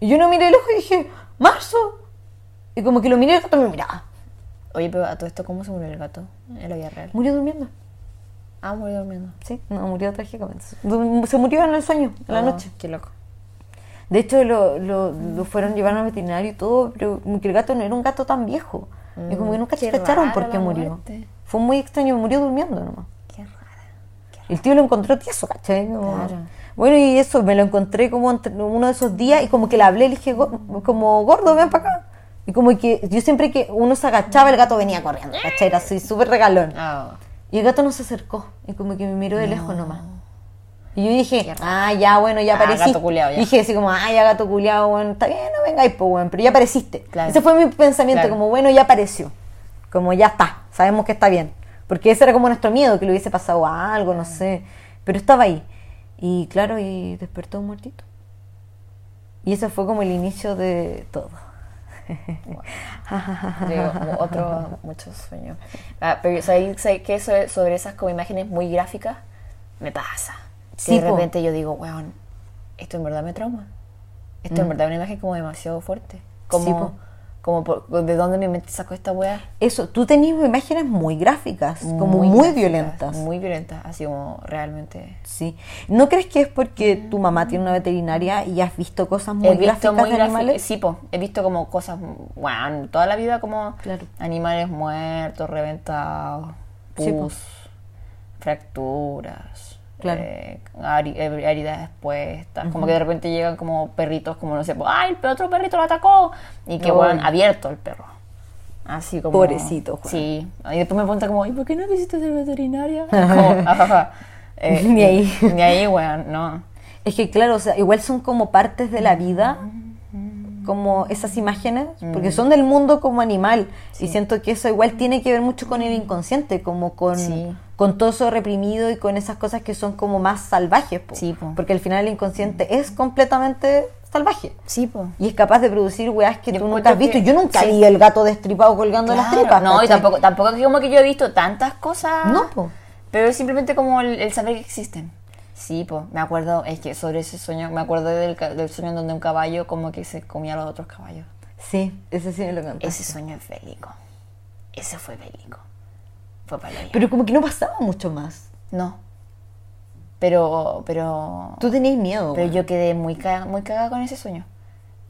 Y yo no miré el ojo y dije, ¡Marzo! Y como que lo miré y el gato me miraba. Oye, pero a todo esto, ¿cómo se murió el gato en la vida real? Murió durmiendo. Ah, murió durmiendo. Sí, no, murió trágicamente. Se murió en el sueño, en la Oh, noche. Qué loco. De hecho, lo, lo, lo fueron llevar al veterinario y todo, pero como que el gato no era un gato tan viejo. y como que nunca Mm, qué cacharon rara por qué murió. muerte. Fue muy extraño, murió durmiendo nomás. Qué rara. El tío lo encontró tieso, ¿cachai? Como- Claro. Bueno, y eso, me lo encontré como entre uno de esos días y como que le hablé, le dije, "Go- como, gordo, ven para acá. Y como que yo siempre que uno se agachaba, el gato venía corriendo, ¿cachai? Era así, súper regalón. Ah, Y el gato no se acercó, y como que me miró de lejos nomás. Y yo dije, ah, ya, bueno, ya Ah, apareciste. gato culiao, ya. Dije así como, ah, ya gato culiao, bueno, está bien, no vengáis, pues, bueno, pero ya apareciste. Claro. Ese fue mi pensamiento, Claro. como, bueno, ya apareció. Como, ya está, sabemos que está bien. Porque ese era como nuestro miedo, que le hubiese pasado algo, no sé. Pero estaba ahí. Y claro, y despertó un muertito. Y ese fue como el inicio de todo. Otro, muchos sueños. Ah, pero ¿sabes, es sobre esas como imágenes muy gráficas? me pasa. Sí, de po. repente yo digo, weón, esto en verdad me trauma. Esto en verdad es una imagen como demasiado fuerte. Como. Sí, po. Como por- ¿de dónde mi mente sacó esta weá? Eso, tú tenías imágenes muy gráficas, como muy, gráficas, violentas. Muy violentas, así como realmente. Sí. ¿No crees que es porque tu mamá tiene una veterinaria y has visto cosas muy he visto gráficas muy de animales? Sí, po, he visto como cosas, weón, toda la vida como Claro. animales muertos, reventados, Sí, pus, fracturas. Claro. eh, eh, heridas expuestas, como que de repente llegan como perritos, como no sé, pues, ¡ay, el otro perrito lo atacó! Y que, weón, abierto el perro. Así como. Pobrecito, Juan. Sí. Y después me pregunta como, ¿y por qué no quisiste ser veterinaria? Como, ajaja. Eh, Ni ahí. Ni ahí, weón, no. Es que claro, o sea, igual son como partes de la vida, como esas imágenes, porque Mm. son del mundo como animal. Y siento que eso igual tiene que ver mucho con el inconsciente, como con, Sí. con todo eso reprimido y con esas cosas que son como más salvajes. po. Sí, po. Porque al final el inconsciente es completamente salvaje. Sí, pues. Y es capaz de producir weas que Yo tú nunca has visto. que- Yo nunca sí. vi el gato destripado colgando las Claro, tripas. No, y tampoco, tampoco es como que yo he visto tantas cosas. No, po. Pero es simplemente como el, el saber que existen. Sí, pues, me acuerdo, es que sobre ese sueño, me acuerdo del, del sueño en donde un caballo como que se comía a los otros caballos. Sí, ese sí me lo contaste. Ese sueño es bélico. Ese fue bélico. Fue para Pero como que no pasaba mucho más. No. Pero, pero... Tú tenías miedo. Pero yo quedé muy cagada, muy cagada con ese sueño.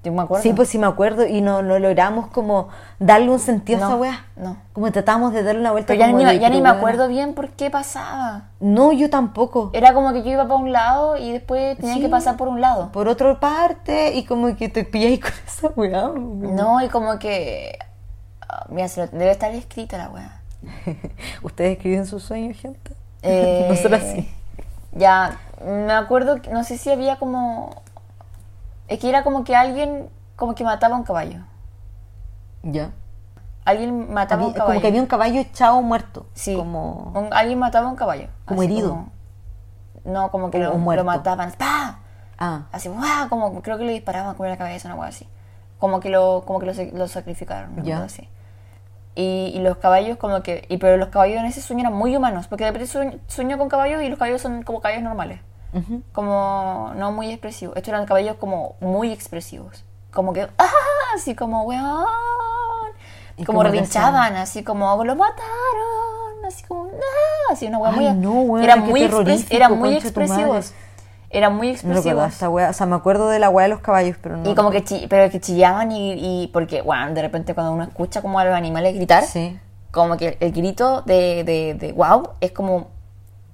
Yo me acuerdo. Sí, pues sí me acuerdo y no, no logramos como darle un sentido a No, esa weá. no. Como tratamos de darle una vuelta Pero ya, como ni, de, ya ni me acuerdo bien por qué pasaba. No, yo tampoco. Era como que yo iba para un lado y después tenía Sí. que pasar por un lado. Por otra parte y como que te pilláis con esa weá. No, y como que. ah, Mira, se lo- debe estar escrita la weá. ¿Ustedes escriben sus sueños, gente? Eh, Nosotros sí. Ya, me acuerdo, no sé si había como. Es que era como que alguien como que mataba a un caballo. Ya. Alguien mataba a un caballo. como que había un caballo echado muerto. Sí. Como... Un- alguien mataba a un caballo. Como herido. como- no, como que O- lo, o mataban. ¡Pah! Ah, Así, ¡guau! Como creo que le disparaban con la cabeza, una cosa así. Como que lo, como que lo, sa- lo sacrificaron, una Ya. así. Y, y los caballos como que... Y, pero los caballos en ese sueño eran muy humanos, porque de repente sueño, sueño con caballos y los caballos son como caballos normales. Como no muy expresivos. Estos eran caballos como muy expresivos. Como que... ¡Ah! Así como, weón. ¿Y como relinchaban, así como, lo mataron. Así como, ¡ah! Así una weá muy... no, weón, eran muy, eran muy expresivos. Eran muy No weá. O sea, me acuerdo de la weá de los caballos, pero no. Y como que, chi- pero que chillaban y, y porque, bueno, de repente cuando uno escucha como a los animales gritar, Sí. como que el grito de, de, de wow es como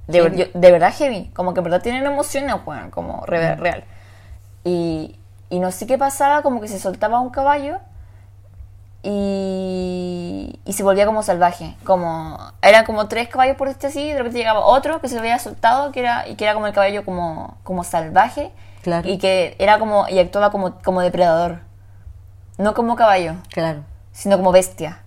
de, Heavy. yo- de verdad heavy, como que en verdad tienen emociones, weón, como re- real. Y, y no sé qué pasaba, como que se soltaba un caballo y, y se volvía como salvaje, como eran como tres caballos por este así, y de repente llegaba otro que se había soltado, que era, y que era como el caballo como, como salvaje, Claro. y que era como, y actuaba como, como depredador, no como caballo, Claro. sino como bestia.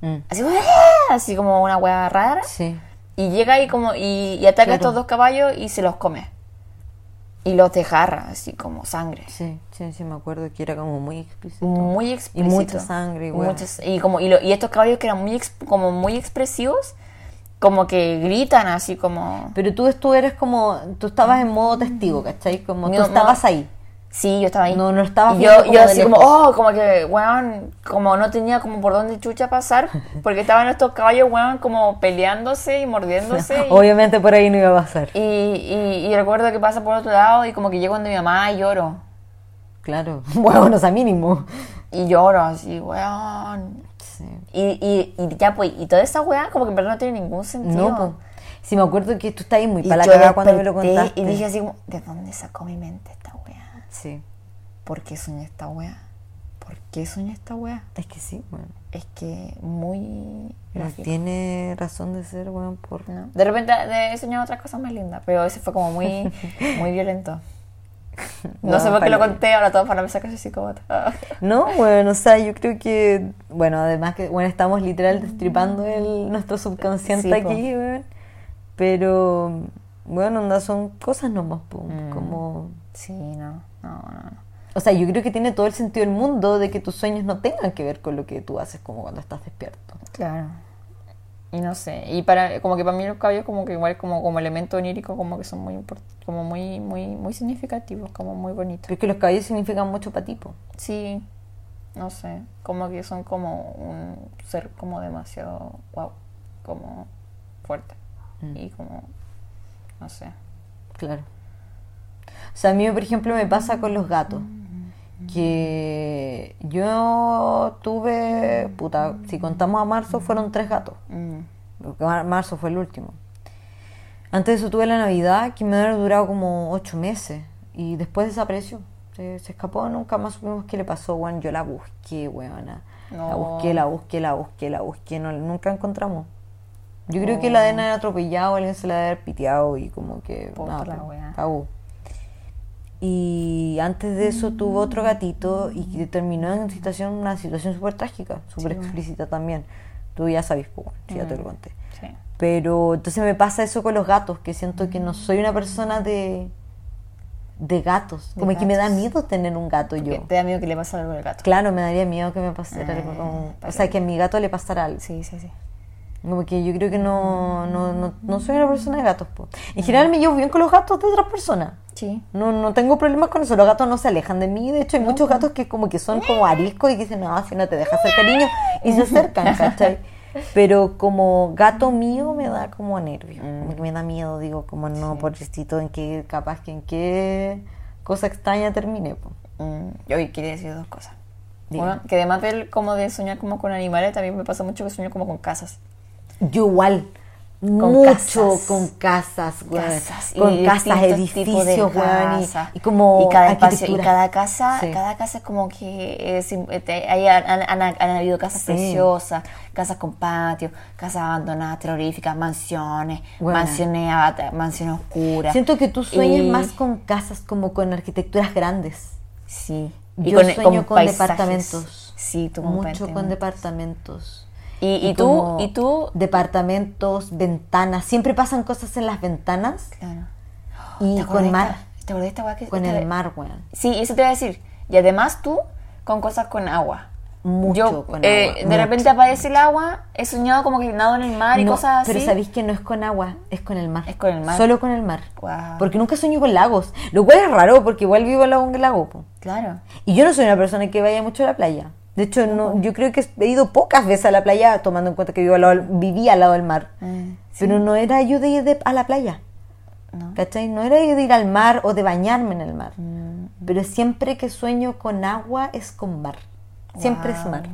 Mm. Así, ¡ah! así como una hueá rara. Sí. Y llega y como y, y ataca a estos dos caballos y se los come. Y los dejarra, así como sangre. Sí, sí, sí, me acuerdo que era como muy explícito. Muy explícito. mucha sangre, Y muchas- y como y, lo- y estos caballos que eran muy como muy expresivos, como que gritan así como Pero tú, tú eres como, tú estabas en modo testigo, ¿cachai? Como tú No, estabas ahí. Sí, yo estaba ahí. No, no Y viendo yo, yo así como, oh, como que, weón, como no tenía como por dónde chucha pasar, porque estaban estos caballos, weón, como peleándose y mordiéndose. y- Obviamente por ahí no iba a pasar. Y, y, y recuerdo que pasa por otro lado y como que llego donde mi mamá y lloro. Claro. Bueno, o sea, mínimo. Y lloro así, weón. Sí. Y, y, ya pues, y toda esa weá como que en verdad no tiene ningún sentido. No, pues. Sí, me acuerdo que tú estabas ahí muy para la cuando me lo contaste. Y dije así como, ¿de dónde sacó mi mente? Sí, ¿Por qué soñé esta weá? ¿Por qué soñé esta weá? es que sí, bueno. Es que muy No tiene razón de ser, weón, por... ¿no? De repente he soñado otras cosas más lindas, pero ese fue como muy, muy violento. No, No, sé por qué lo conté, ahora todo para me sacar ese psicópata. No, bueno, o sea, yo creo que, bueno, además que, bueno, estamos literal destripando el, nuestro subconsciente Sí, aquí, weón. Pero, bueno, onda, son cosas nomás, Mm. como... Sí, no, no, no. O sea, yo creo que tiene todo el sentido del mundo de que tus sueños no tengan que ver con lo que tú haces como cuando estás despierto. Claro. Y no sé, y para, como que para mí los caballos como que igual como, como elemento onírico como que son muy como muy, muy, muy significativos, como muy bonitos. Pero es que los caballos significan mucho para ti, po. Sí, no sé, como que son como un ser como demasiado, wow, como fuerte. Y como, no sé. Claro. O sea, a mí, por ejemplo, me pasa con los gatos. Que yo tuve, puta, si contamos a marzo, fueron tres gatos. Porque mar- marzo fue el último. Antes de eso tuve la Navidad, que me había durado como ocho meses. Y después desapareció. Se, se escapó, nunca más supimos qué le pasó, weón. Yo la busqué, weona. La busqué, la busqué, la busqué, la busqué. No, nunca encontramos. Yo creo que la deben haber atropellado, alguien se la debe haber piteado y como que... Puta nada, la pues, wea. Y antes de eso tuvo otro gatito y terminó en situación, una situación súper trágica, súper explícita también. Tú ya sabes, pues, bueno, si ya te lo conté. sí. Pero entonces me pasa eso con los gatos, que siento que no soy una persona de, de gatos. De Como que me da miedo tener un gato yo. Te da miedo que le pase algo al gato. Claro, me daría miedo que me pasara Ah, algo. con- para o sea, que a mi gato le pasara algo. Sí, sí, sí. Como que yo creo que no, no, no, no soy una persona de gatos. po. En general me llevo bien con los gatos de otras personas. Sí. No, no tengo problemas con eso. Los gatos no se alejan de mí. De hecho, hay muchos gatos que como que son como ariscos y que dicen, no, si no te deja hacer cariño. Y se acercan, ¿cachai? Pero como gato mío me da como nervio. Que me da miedo, digo, como no, pobrecito, en qué, capaz que en qué cosa extraña termine. po. Mm, yo hoy quería decir dos cosas. Una, que además del, como de soñar como con animales, también me pasa mucho que sueño como con casas. Yo igual. Con mucho casas. con casas, güey. Casas, con casas, edificios, güey. Y, como y cada espacio y arquitectura. cada casa Sí. cada casa es como que es, eh, hay- han, han- han habido casas Sí. preciosas casas con patio casas abandonadas terroríficas mansiones Buena. mansiones mansiones oscuras Siento que tú sueñas Y- más con casas, como con arquitecturas grandes. sí Yo sueño con departamentos. sí tú Mucho con departamentos. Departamentos. y, y tú y tú Departamentos, ventanas. Siempre pasan cosas en las ventanas claro y ¿Te acordás con de mar. ¿Te acordás de esta weá que Con esta- el mar, weón. Sí, eso te iba a decir. Y además tú con cosas con agua. Mucho Yo, con eh, agua. de mucho. repente aparece el agua, he soñado como que nado en el mar y No, cosas así. Pero sabéis que no es con agua, es con el mar. Es con el mar. Solo con el mar. Guau. Porque nunca sueño con lagos. Lo cual es raro porque igual vivo al lado un lago. po. Claro. Y yo no soy una persona que vaya mucho a la playa. De hecho, no, yo creo que he ido pocas veces a la playa, tomando en cuenta que vivo al lado vivía al lado del mar. Mm, Pero no era yo de ir de- a la playa. No. ¿Cachai? No era yo de ir al mar o de bañarme en el mar. Mm. Pero siempre que sueño con agua es con mar. Siempre es mar.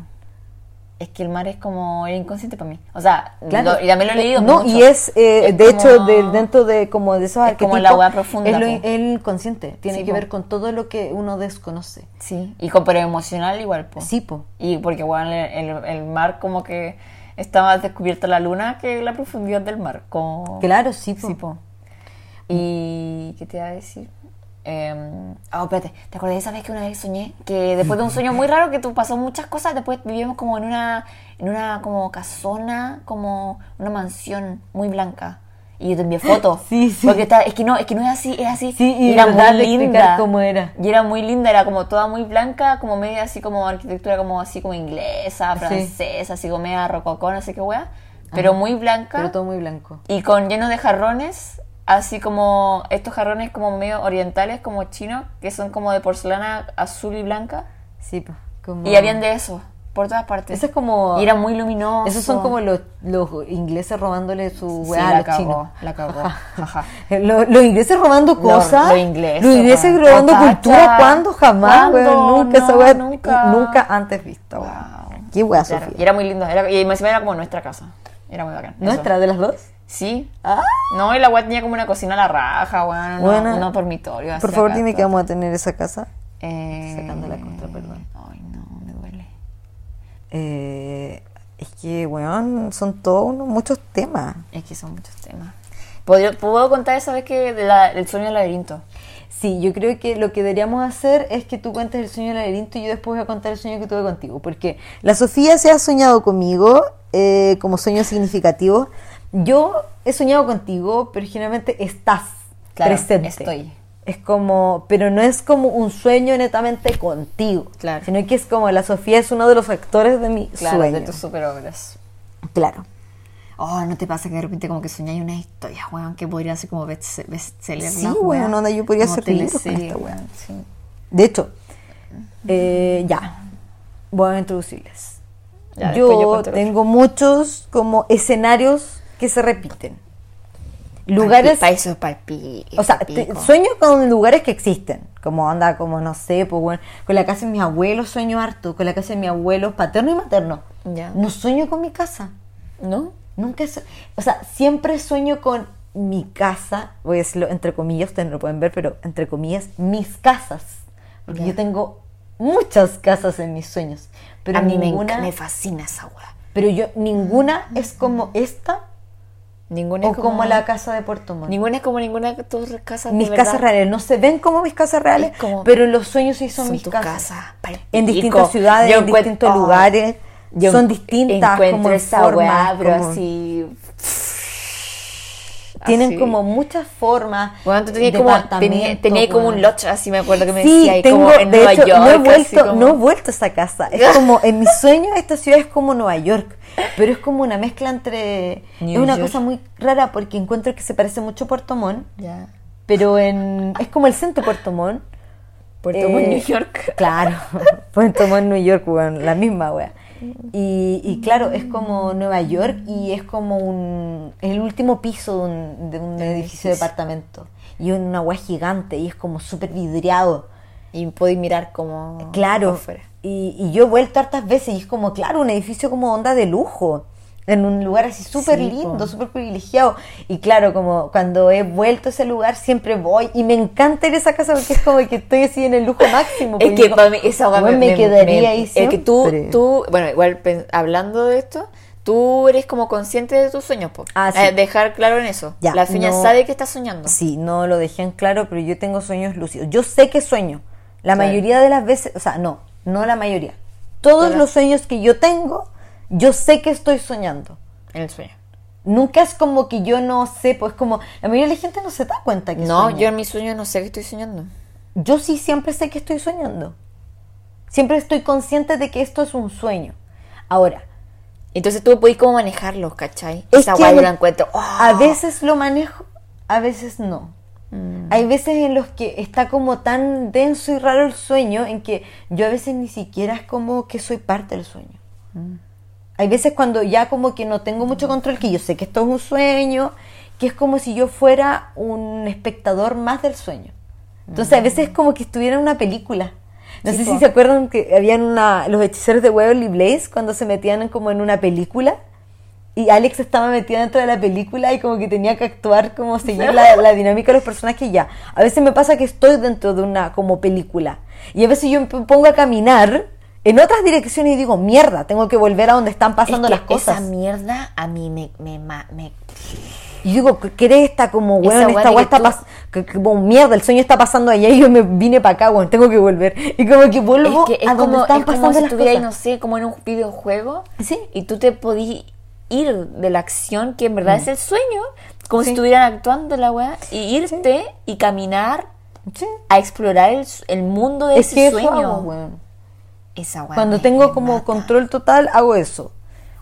Es que el mar es como el inconsciente para mí. O sea, Claro. lo- y también lo he leído. No, mucho. y es, eh, Es de como- hecho, de- dentro de como de esos Es como arquetipos, agua profunda, Es lo, el inconsciente. Tiene Sí, que po. ver con todo lo que uno desconoce. Sí, y con, pero emocional igual, po. Sí, po. Y porque, bueno, el, el- el mar como que está más descubierta la luna que la profundidad del mar. Como... Claro, sí, po. Sí, po. ¿Y qué te iba a decir? Eh, ah, espérate, ¿te acordás de esa vez que una vez soñé? Que después de un sueño muy raro que tú pasó muchas cosas, después vivimos como en una, en una como casona, como una mansión muy blanca. Y yo te envié fotos. Sí, sí. Porque está, es que no, es que no es así, es así. Sí, y era muy linda. cómo era. Y era muy linda, era como toda muy blanca, como media así como arquitectura como así como inglesa, Sí. francesa, así como media rococó, no sé qué wea. Pero muy blanca Pero todo muy blanco. y con lleno de jarrones, así como estos jarrones como medio orientales, como chinos, que son como de porcelana azul y blanca. Sí, po. Como... Y habían de eso, por todas partes. Eso es como... Y era muy luminoso. Esos son como los, los ingleses robándole su Sí, weá a la los cagó, chinos. la cagó. Jaja. Los, los ingleses robando cosas. los ingleses, Los ingleses robando cultura. ¿Cuándo? Jamás, ¿Cuándo? weón. Nunca esa No, weá. nunca. Nunca antes visto. Wow. Qué weá, Sofía. Y era muy lindo. Era, y encima era como nuestra casa. Era muy bacán. eso. ¿Nuestra de las dos? Sí. Ah. No, y la weá tenía como una cocina a la raja, weón. Buena. Unos unos dormitorios. Por favor, acá, dime que vamos a tener esa casa. Eh, Sacando la contra, perdón. Ay, no, me duele. Eh, es que, weón, son todos muchos temas. Es que son muchos temas. ¿Puedo, puedo contar esa vez que la- del sueño del laberinto? Sí, yo creo que lo que deberíamos hacer es que tú cuentes el sueño del laberinto y yo después voy a contar el sueño que tuve contigo. Porque la Sofía se ha soñado conmigo eh, como sueño significativo. Yo he soñado contigo, pero generalmente estás Claro, presente. estoy. Es como, pero no es como un sueño netamente contigo. Claro. Sino que es como la Sofía es uno de los actores de mi Claro, sueño. de tus superobras. Claro. Oh, ¿no te pasa que de repente como que soñáis una historia, weón, que podría ser como best- bestseller? Sí, ¿no, weón, onda, yo podría hacer libros con esta weón, sí. De hecho, eh, ya, voy a introducirles. Ya, yo yo tengo muchos como escenarios que se repiten. Lugares, Para eso para o sea, te- sueño con lugares que existen, como anda, como no sé, pues bueno, con la casa de mis abuelos sueño harto, con la casa de mis abuelos paterno y materno. Ya. No sueño con mi casa. ¿No? Nunca, o sea, siempre sueño con mi casa, voy a decirlo entre comillas, ustedes no lo pueden ver, pero entre comillas, mis casas. Porque Ya. yo tengo muchas casas en mis sueños, pero a mí me, ninguna, enca- me fascina esa weá. pero yo ninguna es como esta Ninguna o es como, la casa de Puerto Montt. Ninguna es como ninguna de tus casas mis casas reales no se ven como mis casas reales, como- pero los sueños sí son, son mis casas. casas, En distintas ciudades, Yo en distintos oh, lugares. Yo son distintas encuentro como esa forma, weá, pero como- así... tienen así. como muchas formas. Bueno, tú tenías como, tenía, un lodge, así me acuerdo que me Sí, decía, tengo, como en de Nueva hecho, York. no he vuelto, como- no he vuelto a esa casa. Es como, en mis sueños esta ciudad es como Nueva York, pero es como una mezcla entre... New es una York. cosa muy rara porque encuentro que se parece mucho a Puerto Montt, pero en, es como el centro de Puerto Montt. Puerto Eh, Montt, New York. Claro, Puerto Montt, New York, weón, la misma wea. Y, y claro, es como Nueva York y es como un, el último piso de un, de un edificio de departamento. Y una wea gigante y es como súper vidriado. Y podéis mirar como... Claro. Y, y yo he vuelto hartas veces y es como, claro, un edificio como onda de lujo. En un lugar así súper Sí, lindo, súper privilegiado. Y claro, como cuando he vuelto a ese lugar siempre voy y me encanta ir a esa casa porque es como que estoy así en el lujo máximo. Es que digo, para mí esa "Weón, me, quedaría ahí Es que tú, siempre". tú, bueno, igual hablando de esto, tú eres como consciente de tus sueños, po. Ah, sí. Eh, dejar claro en eso. Ya, la fiña no- sabe que estás soñando. Sí, no lo dejé en claro, pero yo tengo sueños lúcidos. Yo sé que sueño. La Claro. mayoría de las veces, o sea, no, no la mayoría. Todos los sueños que yo tengo, yo sé que estoy soñando. En el sueño. Nunca es como que yo no sé, pues como la mayoría de la gente no se da cuenta que No, sueña. yo en mi sueño no sé que estoy soñando. Yo sí siempre sé que estoy soñando. Siempre estoy consciente de que esto es un sueño. Ahora, Entonces tú podés como manejarlos, ¿cachai? Es Esa yo lo- la encuentro. ¡oh! a veces lo manejo, a veces no. Mm. Hay veces en los que está como tan denso y raro el sueño en que yo a veces ni siquiera es como que soy parte del sueño. Mm. Hay veces cuando ya como que no tengo mucho control, que yo sé que esto es un sueño, que es como si yo fuera un espectador más del sueño. Entonces a veces es como que estuviera en una película. No Sí, sé po. si se acuerdan que habían una, los hechiceros de Waverly Place cuando se metían en como en una película y Alex estaba metida dentro de la película y como que tenía que actuar como seguir la, la dinámica de los personajes ya. A veces me pasa que estoy dentro de una como película y a veces yo me pongo a caminar en otras direcciones y digo, mierda, tengo que volver a donde están pasando Es que las cosas. Esa mierda a mí me, me, me- Y digo, ¿qué eres esta como, weón, esta weá está pasando, como mierda, el sueño está pasando allá y yo me vine para acá, weón, tengo que volver. Y como que vuelvo es que es a donde como, están es como pasando si las estuvieras, cosas. no sé, como en un videojuego Sí. y tú te podís ir de la acción que en verdad es el sueño, como si Sí. estuvieran actuando la weá, y irte y caminar Sí. a explorar el, el mundo de Es ese que sueño. weón. Esa Cuando tengo como mata. control total, hago eso.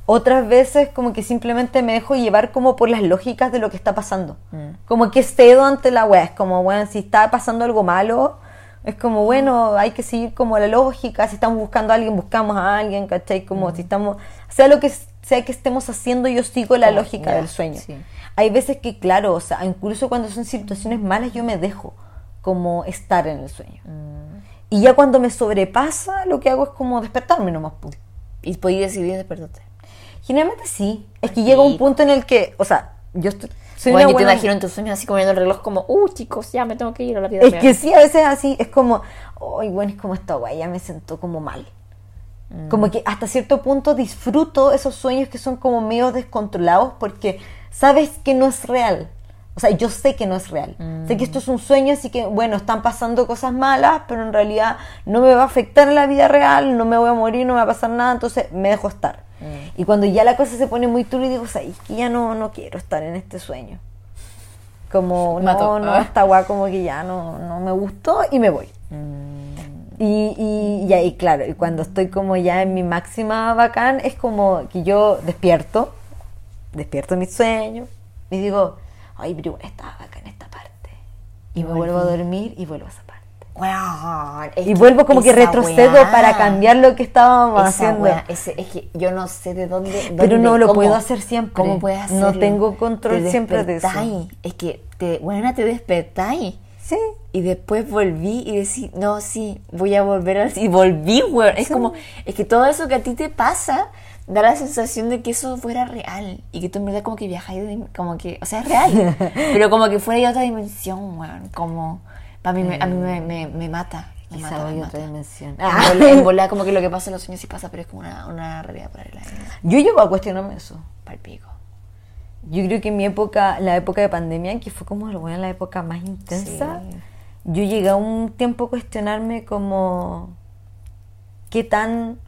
Otras veces como que simplemente me dejo llevar como por las lógicas de lo que está pasando. Mm. Como que cedo ante la weá. Es como, bueno, si está pasando algo malo, es como, bueno, hay que seguir como la lógica. Si estamos buscando a alguien, buscamos a alguien, ¿cachai? Mm. Como si estamos, sea lo que sea que estemos haciendo, yo sigo la Como, lógica del sueño. sí. Hay veces que, claro, o sea, incluso cuando son situaciones malas, yo me dejo como estar en el sueño. Mm. Y ya cuando me sobrepasa, lo que hago es como despertarme nomás. Y podís decidir despertarte. Generalmente sí. Es que llega un punto en el que, o sea, yo estoy... Soy bueno, una yo te buena- imagino en tus sueños así como viendo el reloj como, uh, chicos, ya me tengo que ir a la vida Es real". que sí, a veces así, es como, ay, bueno, es como esta guay, ya me siento como mal. Mm. Como que hasta cierto punto disfruto esos sueños que son como medio descontrolados porque sabes que no es real. O sea, yo sé que no es real. Sé que esto es un sueño, así que, bueno, están pasando cosas malas, pero en realidad no me va a afectar en la vida real, no me voy a morir, no me va a pasar nada, entonces me dejo estar. Y cuando ya la cosa se pone muy turbia, digo, ¿sabes que ya no, no quiero estar en este sueño? Como, Mató. no, no, Ah. esta guay como que ya no, no me gustó y me voy. Y, y, y ahí, claro, y cuando estoy como ya en mi máxima bacán, es como que yo despierto despierto mi sueño y digo, ay, pero igual estaba acá en esta parte. Y, me vuelvo a dormir y vuelvo a esa parte. Es Y vuelvo como que retrocedo weá, para cambiar lo que estábamos esa haciendo. weá, ese- es que yo no sé de dónde. Pero dónde- no lo cómo- puedo hacer siempre. ¿Cómo puedes No hacerlo? tengo control Te siempre de eso. Es que, te, buena, te despertáis. Sí. Y después volví y decís, no, sí, voy a volver a... Y volví, weón. Es como, es que todo eso que a ti te pasa da la sensación de que eso fuera real. Y que tú en verdad como que viajáis, como que, o sea, es real. pero como que fuera de otra dimensión, weón. Como, para mí, me- a mí me, me, me mata. Me Quizá mata, voy me otra mata. dimensión. En bola- En volar como que lo que pasa en los sueños sí pasa, pero es como una, una realidad paralela. Yo llego a cuestionarme eso. Palpico. Yo creo que en mi época, la época de pandemia, que fue como bueno, la época más intensa, Sí. yo llegué a un tiempo a cuestionarme como qué tan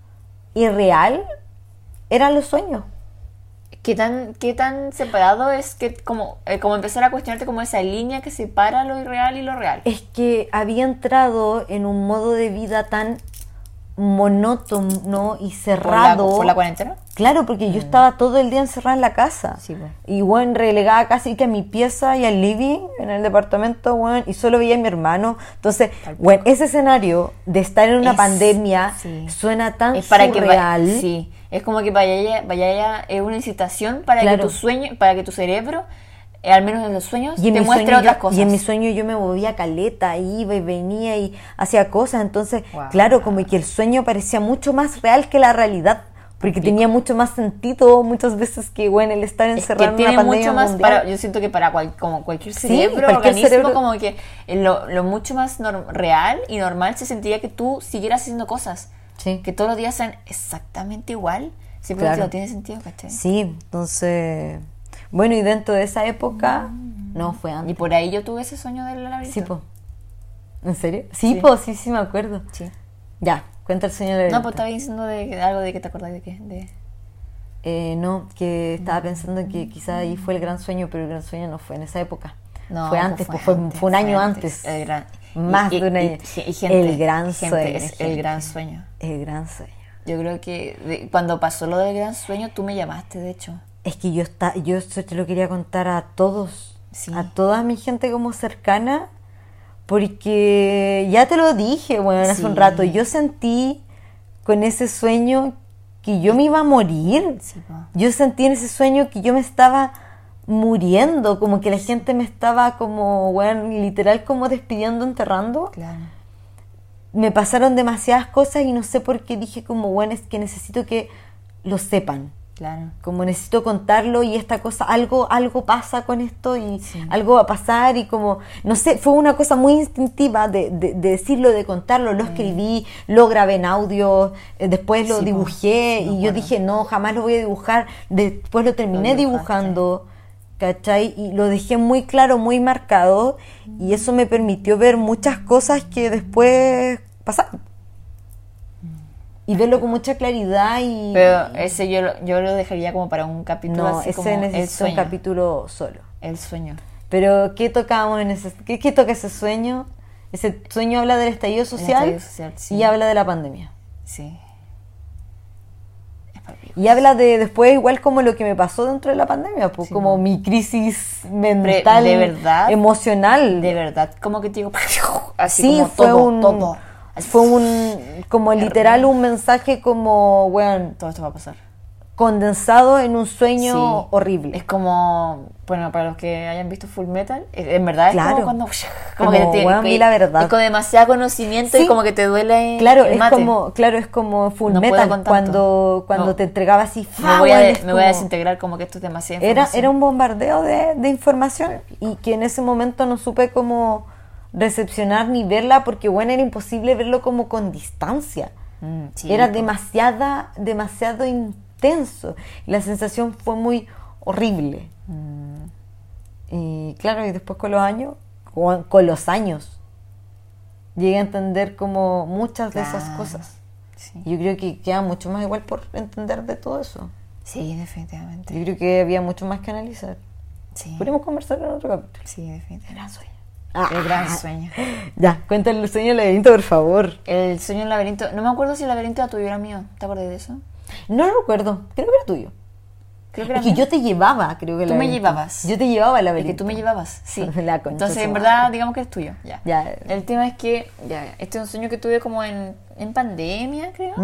irreal eran los sueños. ¿Qué tan, ¿Qué tan separado es que como, eh, como empezar a cuestionarte como esa línea que separa lo irreal y lo real? Es que había entrado en un modo de vida tan monótono y ¿Por la, cerrado. por la cuarentena? Claro, porque yo estaba todo el día encerrada en la casa. Sí, pues. Y bueno, relegada casi que a mi pieza y al living en el departamento, bueno, y solo veía a mi hermano. Entonces, bueno, ese escenario de estar en una Es- pandemia sí. suena tan Es para que surreal. vaya, sí, es como que vaya vaya es una incitación para Claro. que tu sueño, para que tu cerebro, al menos en los sueños, Y en, te sueño otras yo, cosas. y en mi sueño yo me movía caleta, iba y venía y hacía cosas. Entonces, Wow. claro, como que el sueño parecía mucho más real que la realidad. Porque tenía mucho más sentido muchas veces que, bueno, el estar Es que encerrado en una pandemia mucho más mundial. para, yo siento que para cual- como cualquier Sí, cerebro, cualquier organismo, cerebro. como que lo, lo mucho más real y normal se sentiría que tú siguieras haciendo cosas. Sí. Que todos los días sean exactamente igual. Simplemente Claro. no tiene sentido, ¿cachai? Sí, entonces... Bueno, y dentro de esa época... No, fue Y antes. por ahí yo tuve ese sueño del laberinto. Sí, po. ¿En serio? Sí, Sí. po, sí, sí me acuerdo. Sí. Ya, cuenta el sueño de No, pues estaba diciendo de, de algo de que te acordás de qué. De... Eh, no, que estaba pensando que quizá ahí fue el gran sueño, pero el gran sueño no fue en esa época. No, fue antes, pues fue, antes, fue un año antes. El gran, Más y- de un y- año. y- y gente, el gran gente, sueño. Es el gran sueño. El gran sueño. Yo creo que de- cuando pasó lo del gran sueño, tú me llamaste, de hecho. Es que yo está, yo esto te lo quería contar a todos, Sí. a toda mi gente como cercana, porque ya te lo dije, bueno, hace un rato, yo sentí con ese sueño que yo me iba a morir. Sí. Yo sentí en ese sueño que yo me estaba muriendo, como que la gente me estaba como, bueno, literal como despidiendo, enterrando. Claro. Me pasaron demasiadas cosas y no sé por qué dije como, bueno, es que necesito que lo sepan Claro. como necesito contarlo y esta cosa, algo, algo pasa con esto y Sí. algo va a pasar y como, no sé, fue una cosa muy instintiva de, de- de decirlo, de contarlo, lo escribí, lo grabé en audio, eh, después lo Sí, po. dibujé Sí, y yo acuerdo. dije, no, jamás lo voy a dibujar, después lo terminé Lo dibujando. ¿Cachai? Y lo dejé muy claro, muy marcado, y eso me permitió ver muchas cosas que después pasaron. Y verlo con mucha claridad y... Pero ese yo, lo- yo lo dejaría como para un capítulo No, así ese como el necesita un sueño. capítulo solo. El sueño. Pero, ¿qué tocamos en ese... ¿Qué, qué toca ese sueño? Ese sueño habla del estallido social, estallido social, sí. y habla de la pandemia. Sí. Y habla de después igual como lo que me pasó dentro de la pandemia, pues Sí, como no. mi crisis mental, de verdad, emocional. De verdad, como que te digo, así sí, como fue todo, un todo. Fue un como literal un mensaje como, bueno, Todo esto va a pasar. condensado en un sueño Sí. horrible. Es como, bueno, para los que hayan visto Full Metal, es- en verdad es Claro. como cuando... Como, que te- weón, vi la verdad. Es con demasiado conocimiento Sí. y como que te duele Claro, el es mate. como, claro, es como Full No Metal cuando, cuando No. te entregaba así. Me voy, a, es me voy a como- desintegrar como que esto es demasiada Era, era un bombardeo de, de información y que en ese momento no supe cómo recepcionar ni verla porque bueno era imposible verlo como con distancia. Mm, era demasiada, demasiado intenso. Y la sensación fue muy horrible. Mm. Y claro, y después con los años, con, con los años, llegué a entender como muchas de esas cosas. Sí. Yo creo que queda mucho más igual por entender de todo eso. Sí, definitivamente. Yo creo que había mucho más que analizar. Sí, Podríamos conversar en otro capítulo. sí definitivamente. Sueño. El gran sueño. Ya, cuéntale el sueño del laberinto, por favor. El sueño del laberinto. No me acuerdo si el laberinto era tuyo o era mío. ¿Te acuerdas de eso? No lo recuerdo, creo que era tuyo. Creo que era Es que yo te llevaba, creo que Tú me llevabas. Yo te llevaba la Es que tú me llevabas, sí. La Entonces, en verdad, madre. digamos que es tuyo. Ya. Ya. El tema es que, ya, este es un sueño que tuve como en, en pandemia, creo.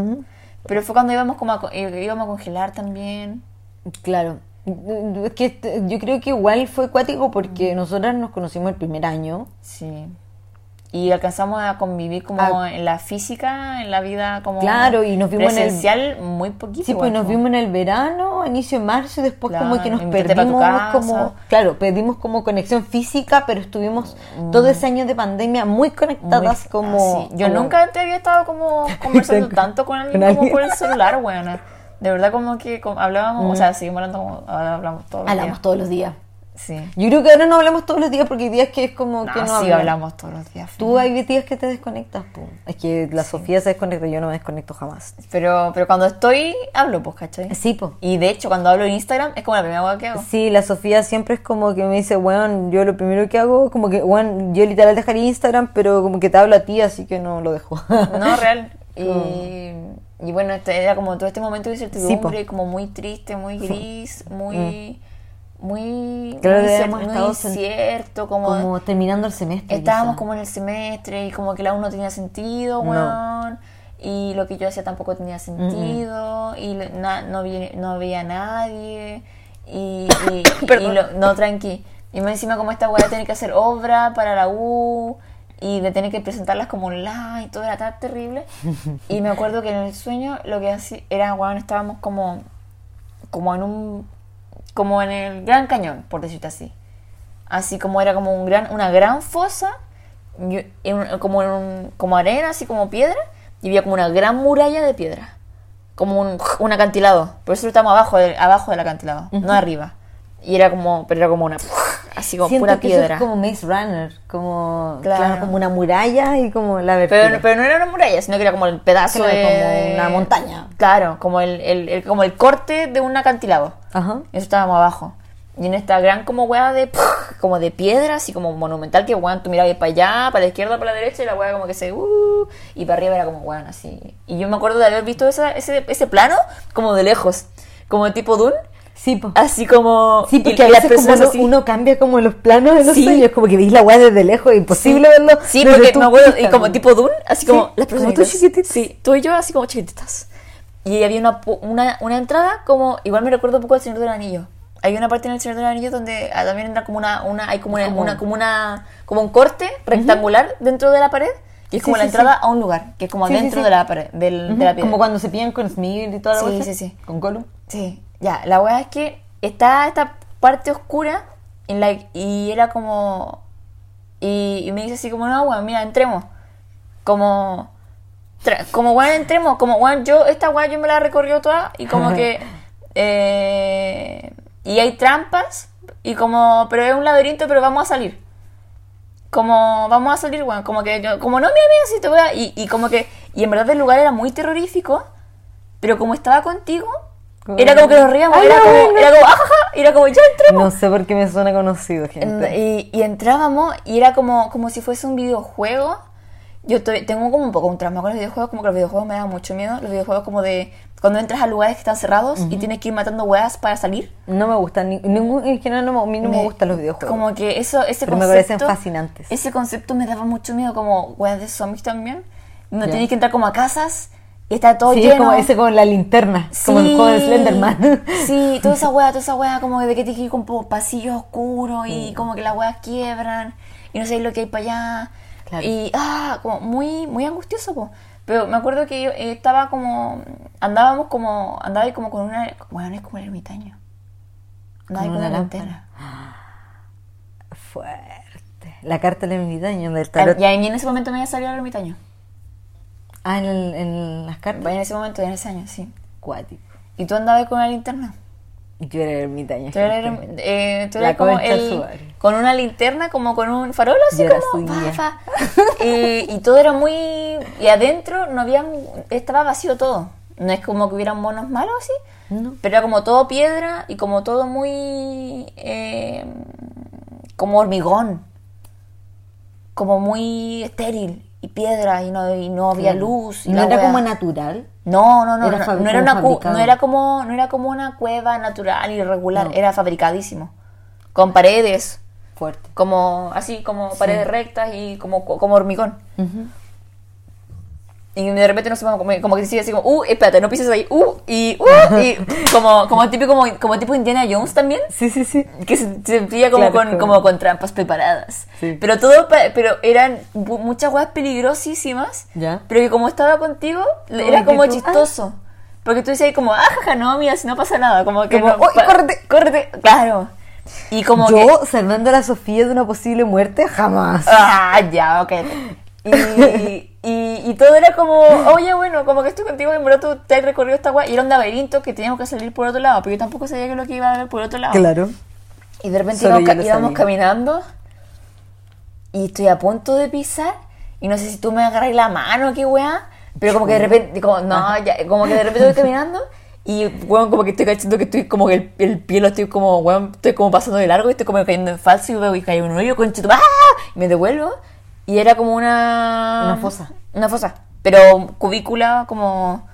Pero fue cuando íbamos como a, eh, íbamos a congelar también. Claro. Que este- yo creo que igual fue acuático Mm. porque nosotras nos conocimos el primer año. Sí. Y alcanzamos a convivir como Ah. en la física, en la vida como Claro, y nos vimos en el- presencial muy poquito. Sí, pues nos como- vimos en el verano, inicio de marzo, y después como Claro, que nos perdimos como, claro, perdimos como conexión física, pero estuvimos todo ese año de pandemia muy conectadas Muy- como... así. Yo como- nunca antes había estado como conversando Con- tanto con alguien con como alguien. por el celular, weona. De verdad como que como hablábamos, o sea, seguimos hablando como ahora hablamos todos los Hablamos días. todos los días. Sí. Yo creo que ahora no hablamos todos los días porque hay días que es como No, que no sí, hablamos. hablamos todos los días. Tú hay días que te desconectas, pu. Es que la Sofía se desconecta, yo no me desconecto jamás. Pero, pero cuando estoy, hablo, pues, ¿cachai? Sí, po. Y de hecho, cuando hablo en Instagram, es como la primera cosa que hago. Sí, la Sofía siempre es como que me dice, weón, yo lo primero que hago, como que, weón, yo literal dejaría Instagram, pero como que te hablo a ti, así que no lo dejo. No, real. Y, y bueno, este era como todo este momento de Sí, incertidumbre, po. como muy triste, muy gris, muy. Muy, Creo muy, que hemos muy incierto, como, como terminando el semestre. estábamos quizá. como en el semestre y como que la U no tenía sentido, No. weón. Y lo que yo hacía tampoco tenía sentido. Y na- no, vi- no había nadie. Y, y, y lo- no, tranqui. Y más encima como esta weá tener que hacer obra para la U y de tener que presentarlas como online y todo era tan terrible. Y me acuerdo que en el sueño lo que hacía era, weón, estábamos como, como en un, como en el Gran Cañón, por decirte así. Así como era como un gran, una gran fosa, en como, en un- como arena, así como piedra, y había como una gran muralla de piedra. Como un, un acantilado. Por eso estamos abajo, de- abajo del acantilado, no arriba. Y era como, pero era como una, así como Siento pura que eso piedra. es como Maze Runner, como, Claro. claro, como una muralla y como la Pero, vertical. pero no era una muralla, sino que era como el pedazo Claro, de... como una montaña. Claro, como el, el- el- como el corte de un acantilado. Ajá. Eso estábamos abajo. Y en esta gran como weá de como de piedra, así como monumental, que weón, tú mirabas para allá, para la izquierda, para la derecha, y la weá como que se uh, y para arriba era como weón así. Y yo me acuerdo de haber visto esa- ese, ese plano como de lejos, como de tipo Dune, Sí, po. así como Sí, porque a y las veces como personas uno, así. uno cambia como los planos de los Sí. sueños, como que veis la weá desde lejos, imposible verlo. Sí, porque me acuerdo, y como ¿no? tipo Dune, así Sí, como las como personas tú chiquititas. Sí, tú y yo así como chiquititas. Y había una, una, una entrada como, igual me recuerdo un poco del Señor del Anillo. Hay una parte en el Señor del Anillo donde ah, también entra como una, una hay como una, Como- una- como una, como un corte rectangular dentro de la pared. Y es Sí, como la sí, entrada sí. a un lugar, que es como Sí, sí, dentro sí. de la pared, del, Ujú, de la piedra. Como cuando se pillan con Smith y toda la Sí, cosa. sí, sí. Con Gollum. Sí, ya, la weá es que está esta parte oscura en la, y era como... Y, y me dice así como, no, weón, mira, entremos. Como... Como, weón, entremos. Como, weón, yo, esta weá yo me la he recorrido toda y como que... eh, y hay trampas y como... Pero es un laberinto, pero vamos a salir. Como, vamos a salir, weón. Como que yo... Como, no, mira, mira, si te voy a... Y, y como que... Y en verdad el lugar era muy terrorífico. Pero como estaba contigo... Era como que nos reíamos, Ay, era, no, como, no. era como, ajaja, y era como, ya entremos. No sé por qué me suena conocido, En- gente. Y, y entrábamos y era como, como si fuese un videojuego. Yo estoy- tengo como un poco un trauma con los videojuegos, como que los videojuegos me dan mucho miedo. Los videojuegos como de cuando entras a lugares que están cerrados y tienes que ir matando weas para salir. No me gustan, ni- ningún, en general no, me- a mí no me, gustan los videojuegos. Como que eso, ese Pero me concepto... parecen fascinantes. Ese concepto me daba mucho miedo, como weas de zombies también. Donde Ya. tienes que entrar como a casas y está todo sí, lleno. es como ese con la linterna, como el juego de Slenderman. Sí, toda esa wea, toda esa wea como de que tienes que ir con pasillos oscuros Mm. y como que las weas quiebran y no sabes lo que hay para allá. Claro. Y, ah, como muy, muy angustioso, po. Pero me acuerdo que yo eh, estaba como, andábamos como, andaba ahí como con una, bueno, es como el ermitaño. Andaba Con con una linterna. Fuerte. La carta del ermitaño del Ah, tarot. Y ahí en ese momento me había salido el ermitaño. Ah, en, el- en las cartas. En ese momento, en ese año, sí. Cuático. ¿Y tú andabas con una linterna? Yo era el ermitaño. Tú eras, eh, tú La eras como el, con una linterna, como con un farol así Yo era como suya. fa, fa. Y, y todo era muy y adentro no había estaba vacío todo. No es como que hubieran monos malos así, No. pero era como todo piedra y como todo muy eh, como hormigón, como muy estéril y piedras y no, y no había luz. Y ¿No era como natural? No, no, no, Era no, era como una no era como no era como una cueva natural y regular, era fabricadísimo. Con paredes, Fuerte. como así como paredes rectas y como como hormigón. Y de repente no sé, como, como que decía así como, uh, espérate, no pises ahí, uh, y, uh, y como, como típico, como, como tipo Indiana Jones también, Sí, sí, sí. que se se sentía como, Claro, con, como- con trampas preparadas. Sí. Pero todo, pero eran muchas weas peligrosísimas, Ya. pero que como estaba contigo, Como era como tú- chistoso. Porque tú decías como, ah, jaja, no, mira, si no pasa nada, como que Como, no, "Uy, pa- córrete". córrete, claro. Y como Yo, que, salvando a la Sofía de una posible muerte, jamás. Ah, ya, ok. Y, y, y todo era como, oye, bueno, como que estoy contigo, en verdad tú te has recorrido esta weá. Y era un laberinto que teníamos que salir por otro lado, pero yo tampoco sabía que lo que iba a haber por otro lado. Claro. Y de repente íbamos, íbamos caminando y estoy a punto de pisar y no sé si tú me agarras la mano, qué weá, pero como que de repente, como, no, ya, como que de repente estoy caminando y, weón, como que estoy cachando que estoy como que el, el pie lo estoy como, weón, estoy como pasando de largo y estoy como cayendo en falso y veo y caigo en un hoyo, conchito, ¡ah! Y me devuelvo y era como una... Una fosa. Una fosa, pero cubícula como...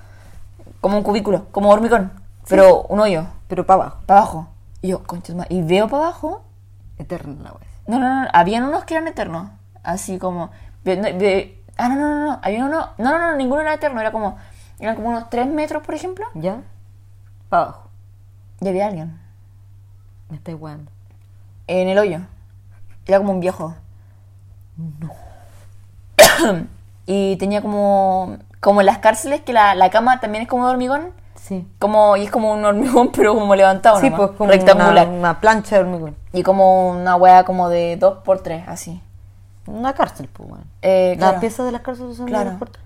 Como un cubículo, como hormigón, pero un hoyo, Pero para abajo. para abajo. Y yo, concha tu madre, y veo para abajo Eterna la wea. no, no, no, habían unos que eran eternos. Así como. ah, no, no, no, no. Había uno. No, no, no, ninguno era eterno. Era como. Eran como unos 3 metros, por ejemplo. ¿Ya? Para abajo. Y había alguien. Me estáis weando. En el hoyo. Era como un viejo. y tenía como. Como en las cárceles, que la, la cama también es como de hormigón. Sí. Como, y es como un hormigón, pero como levantado. Sí, nomás, pues como rectangular. Una, una plancha de hormigón. Y como una wea como de 2 por 3 así. Una cárcel, pues, weón. Eh, Las claro. piezas de las cárceles son Claro. de puertas.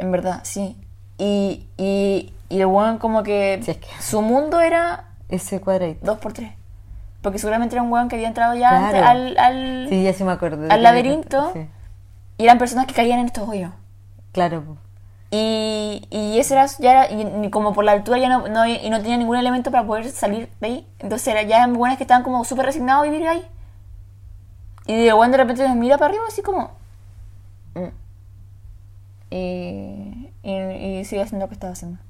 En verdad, sí. Y, y, y el weón como que, Sí, es que- su mundo era Ese cuadradito. 2 por 3 Porque seguramente era un weón que había entrado ya Claro. antes al, al- Sí, ya sí me acuerdo. al laberinto. Sí. Y eran personas que caían en estos hoyos. Claro. Y, y ese era, ya era, y, como por la altura ya no, no, y no tenía ningún elemento para poder salir de ahí. Entonces era, ya eran buenas que estaban como súper resignados a vivir ahí. Y el weón de repente nos mira para arriba así como... mm. Y, y, y sigue haciendo lo que estaba haciendo.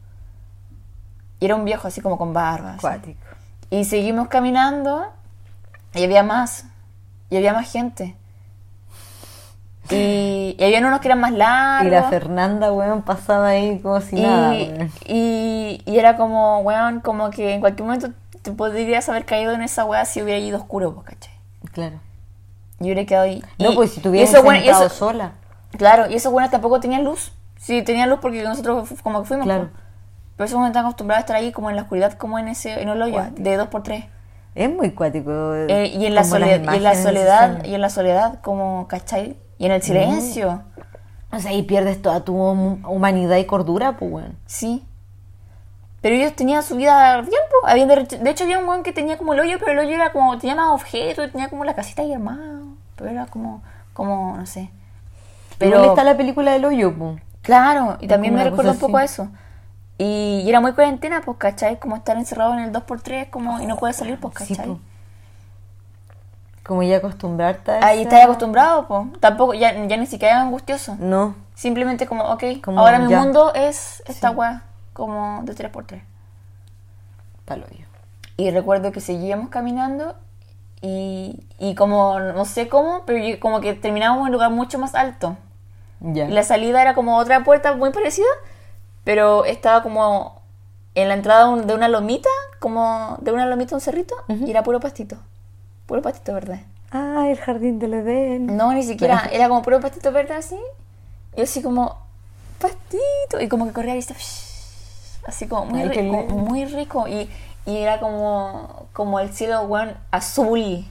Y era un viejo así como con barba. así. Cuático. Y seguimos caminando y había más. Y había más gente. Y, y había unos que eran más largos. Y la Fernanda, weón, pasaba ahí como si nada, y, weón. y, y era como, weón, como que en cualquier momento te podrías haber caído en esa weá si hubiera ido oscuro, pues, ¿cachai? Claro. Y hubiera quedado ahí. No, Y- pues si tuvieras weones- eso- sola. Claro, y esos buenos tampoco tenían luz. Sí, tenían luz porque nosotros como que fuimos. Claro. pues. Pero esos buenos están acostumbrados a estar ahí como en la oscuridad, como en ese en el hoyo, Cuático. de dos por tres. Es muy cuático. Eh, y en la soledad, y en la soledad, y en la soledad, como, ¿cachai? Y en el silencio. O sea, ahí pierdes toda tu hum- humanidad y cordura, pues, weón. Sí. Pero ellos tenían su vida bien, po. Habían de, de hecho, había un weón que tenía como el hoyo, pero el hoyo era como, tenía más objetos, tenía como la casita ahí armada. Pero era como, como, no sé. Pero Pero, está la película del hoyo, pues. claro, y también me recuerda un poco a eso. Y, y era muy cuarentena, pues, ¿cachai? Como estar encerrado en el 2x3 como, y no puedes salir, pues, Sí, ¿cachai? Po. Como ya acostumbrarte a Ahí esa- estás acostumbrado, pues. Tampoco, ya, ya ni siquiera era angustioso. No. Simplemente como, ok, Como ahora mi ya. mundo es esta Sí. weá, como de 3x3. Pa'l hoyo. Y recuerdo que seguíamos caminando y, y como, no sé cómo, pero yo- como que terminábamos en un lugar mucho más alto. Ya. Y la salida era como otra puerta muy parecida, pero estaba como en la entrada de una lomita, como de una lomita a un cerrito, y era puro pastito. Puro pastito verde. Ah, el jardín del Edén. No, ni siquiera, era como puro pastito verde así. Y así como, pastito. Y como que corría y estaba, así como muy, Ay, rico, muy rico. Y, y era como, como el cielo, weón, azul.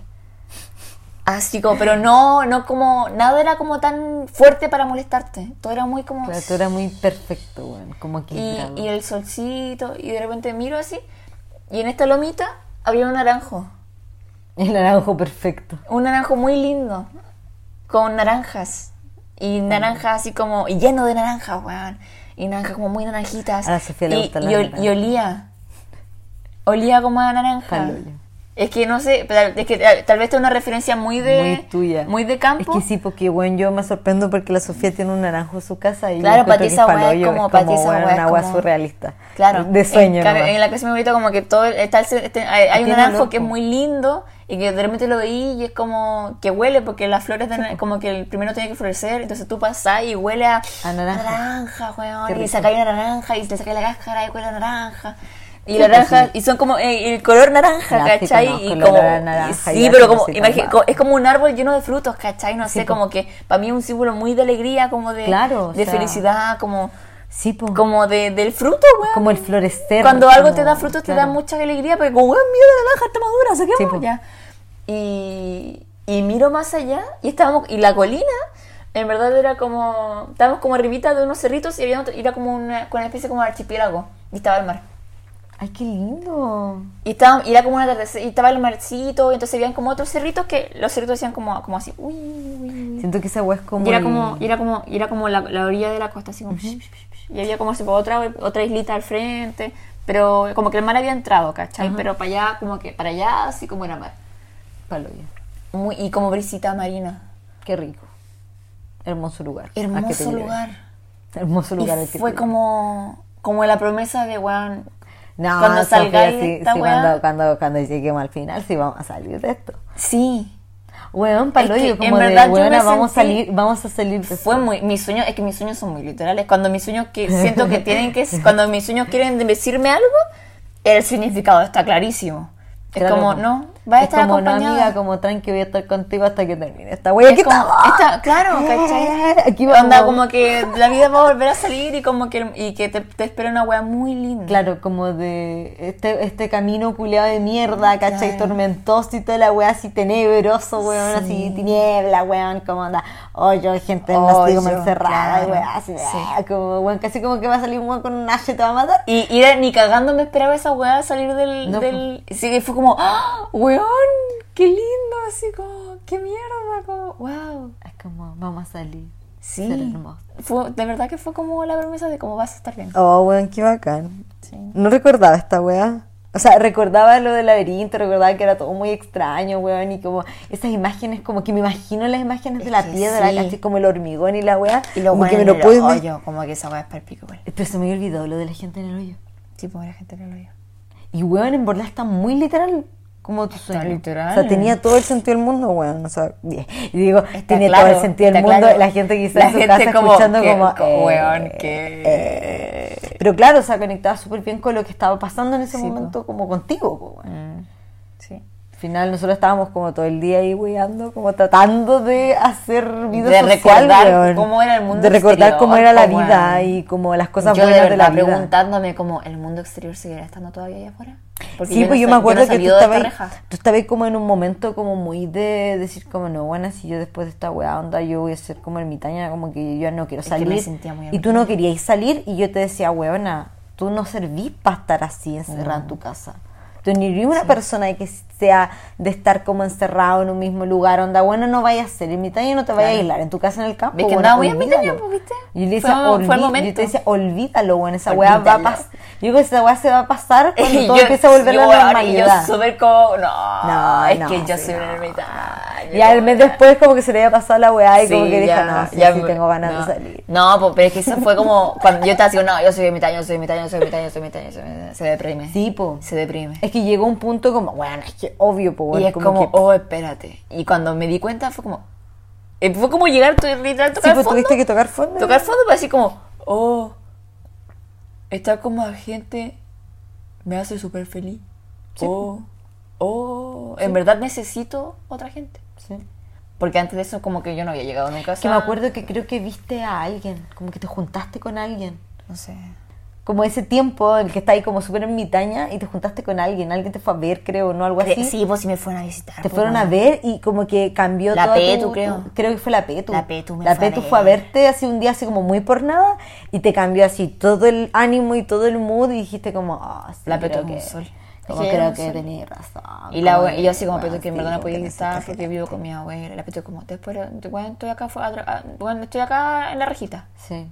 Así como, pero no, no como, nada era como tan fuerte para molestarte. Todo era muy como... Claro, tú eras muy perfecto, weón. Como y, equilibrado. y el solcito, y de repente miro así, y en esta lomita había un naranjo. El naranjo perfecto. Un naranjo muy lindo, con naranjas. Y naranjas así como, y lleno de naranjas, weón. Y naranjas como muy naranjitas. A la Sofía le y, gustan y las ol- naranjas. y olía. Olía como a naranja. Es que no sé, es que tal, vez es una referencia muy de... Muy tuya. Muy de campo. Es que sí, porque bueno, yo me sorprendo porque la Sofía tiene un naranjo en su casa y Claro, para ti esa es weá es como- para ti esa weá es como- surrealista. Claro. De sueño, En, en la de mi abuelita como que todo está este- hay, hay un naranjo que es muy lindo y que de repente lo veí y es como que huele porque las flores de, como que el primero tiene que florecer, entonces tú pasas y huele a, A naranja. naranja, y sacáis una naranja y le sacáis la cáscara y huele a naranja. Y Sí, naranja, pues sí. y son como eh, el color naranja, ¿cachai? y como, naranja, sí, pero como, es como un árbol lleno de frutos, ¿cachai? No sé, po. como que para mí es un símbolo muy de alegría, como de, Claro, de sea, felicidad, como, Sí, pues. como de, del fruto, weón. Como el florecer. Cuando algo como- te da frutos te da mucha alegría, pero como, weón, mira la naranja está madura, saquemos Sí, po. ya. Y, y miro más allá y estábamos, y la colina, en verdad era como, estábamos como arribita de unos cerritos y había otro- era como una, una especie como de archipiélago y estaba el mar. Ay, qué lindo. Y, estaba, y era como una atardecer, y estaba el marcito, y entonces habían como otros cerritos que los cerritos hacían como, como así, uy, uy. Siento que esa weá es como. Y era como, y era como, y era como la, la orilla de la costa, así como. Y había como si otra, otra islita al frente, pero como que el mar había entrado, ¿cachai? Pero para allá, como que para allá, así como era mar. Paloyo. Muy, y como brisita marina. Qué rico. Hermoso lugar. ¿A Hermoso lugar. Hermoso lugar. y fue como, como la promesa de, weón, No, cuando salgáis sí, sí, cuando, cuando, cuando lleguemos al final, sí vamos a salir de esto. sí. Weón, paloyo, que, como en de, verdad, weona, vamos a sentí- salir, vamos a salir de Fue muy, mis sueños, es que mis sueños son muy literales. Cuando mis sueños que siento que tienen que, cuando mis sueños quieren decirme algo, el significado está clarísimo. Es Claro, como, no, va a Es estar como, no, acompañada. amiga, como tranqui, voy a estar contigo hasta que termine esta wea. Es Aquí como- está- claro, ¿cachai? Aquí vamos. Onda, como que la vida va a volver a salir y como que, y que te, te espera una wea muy linda. Claro, como de este, este camino culeado de mierda, ¿cachai? Claro. Tormentoso y toda la weá así tenebroso, weón, así tiniebla, weón, como anda, hoyo, gente así como encerrada, claro, y weá, así, sí. ah, como, weón, casi como que va a salir un weón con un hacha y te va a matar. Y, y ni cagando me esperaba esa weá salir del... No, del sí, que fue como, ¡ah! ¡Weón! ¡Qué lindo! Así como, ¡qué mierda! Como, ¡wow! Es como, vamos a salir. Sí. Ser hermoso. Fue, de verdad que fue como la promesa de cómo vas a estar bien. Oh, weón, qué bacán. Sí. No recordaba esta weá. O sea, recordaba lo del laberinto, recordaba que era todo muy extraño, weón, y como esas imágenes, como que me imagino las imágenes de la piedra, sí. ¿cachai? Como el hormigón y la weá. Y lo como que me lo en el hoyo, como que esa weá es para el pico, igual. Pero se me había olvidado lo de la gente en el hoyo. Sí, pues la gente que lo oye. Y weón, en verdad está muy literal como tu sueño. literal. O sea, tenía todo el sentido del mundo, weón. O sea, bien. y digo, Está tenía claro, todo el sentido del mundo. claro. La gente quizás La en su gente casa como, escuchando que- como, como, eh, weón, que- eh. Pero claro, o sea, conectaba súper bien con lo que estaba pasando en ese Sí, po. momento como contigo, po, weón. Mm, sí. Al final nosotros estábamos como todo el día ahí weando, como tratando de hacer vida De social, recordar weón. cómo era el mundo De recordar exterior, cómo era la vida era- y como las cosas yo de buenas de, verdad la vida. preguntándome como, ¿el mundo exterior seguirá estando todavía allá afuera? Porque Sí, pues yo me acuerdo no que tú estabas, tú estabas como en un momento como muy de decir como no, bueno, si yo después de esta weá onda yo voy a ser como ermitaña, como que yo ya no quiero Es que me salir. sentía muy y tú no querías salir y yo te decía, weona, tú no servís para estar así encerrada en tu casa. Tú ni una persona que sea de estar como encerrado en un mismo lugar, onda, bueno, no vayas a ser ermitaña y no te vayas a Claro. aislar en tu casa en el campo. ¿Ves que bueno, muy ermitaña, olvídalo. pues, viste? Y le Fue- decía, fue el olví- yo momento. te decía, olvídalo, bueno, esa weá va a pasar. Yo digo que esa weá se va a pasar cuando todo yo- empiece a volver a yo, la weón, y normalidad. Yo súper como, no, No, es no, que yo sí, soy no. una ermitaña. Y al mes después como que se le había pasado la weá y como Sí, que dijo, ya, no, sí, ya sí tengo ganas de salir. No, pero es que eso fue como cuando yo estaba así, no, yo soy ermitaño, yo soy ermitaño, yo soy ermitaño, yo soy ermitaño, yo soy ermitaño, se deprime. Sí, po. Se deprime. Es que llegó un punto como, bueno, es que obvio, po, y es como, que- oh, espérate. Y cuando me di cuenta fue como, eh, fue como llegar, tu- literal, sí, tocar pues fondo. tuviste que tocar fondo. Tocar fondo, pero así como, oh, estar como la gente me hace súper feliz. Oh, oh, en verdad necesito otra gente. Sí. Porque antes de eso como que yo no había llegado nunca Que me acuerdo que creo que viste a alguien, como que te juntaste con alguien. No sé. Como ese tiempo en el que está ahí como súper ermitaña y te juntaste con alguien, alguien te fue a ver, creo, ¿no? Algo así. Sí, pues si me fueron a visitar. Te pues, fueron a ver y como que cambió La toda Petu, tu- creo. creo que fue la Petu. La Petu me La fue a Petu ver. fue a verte así un día así como muy por nada y te cambió así todo el ánimo y todo el mood y dijiste como, ah, sí, La Petu que, sol. Como creo que sol. tenías razón. Y, la, y yo así como, pero que en sí, verdad no podía estar porque vivo con mi abuela. La Petu como, después, bueno, estoy acá, a bueno, estoy acá en la rejita. Sí,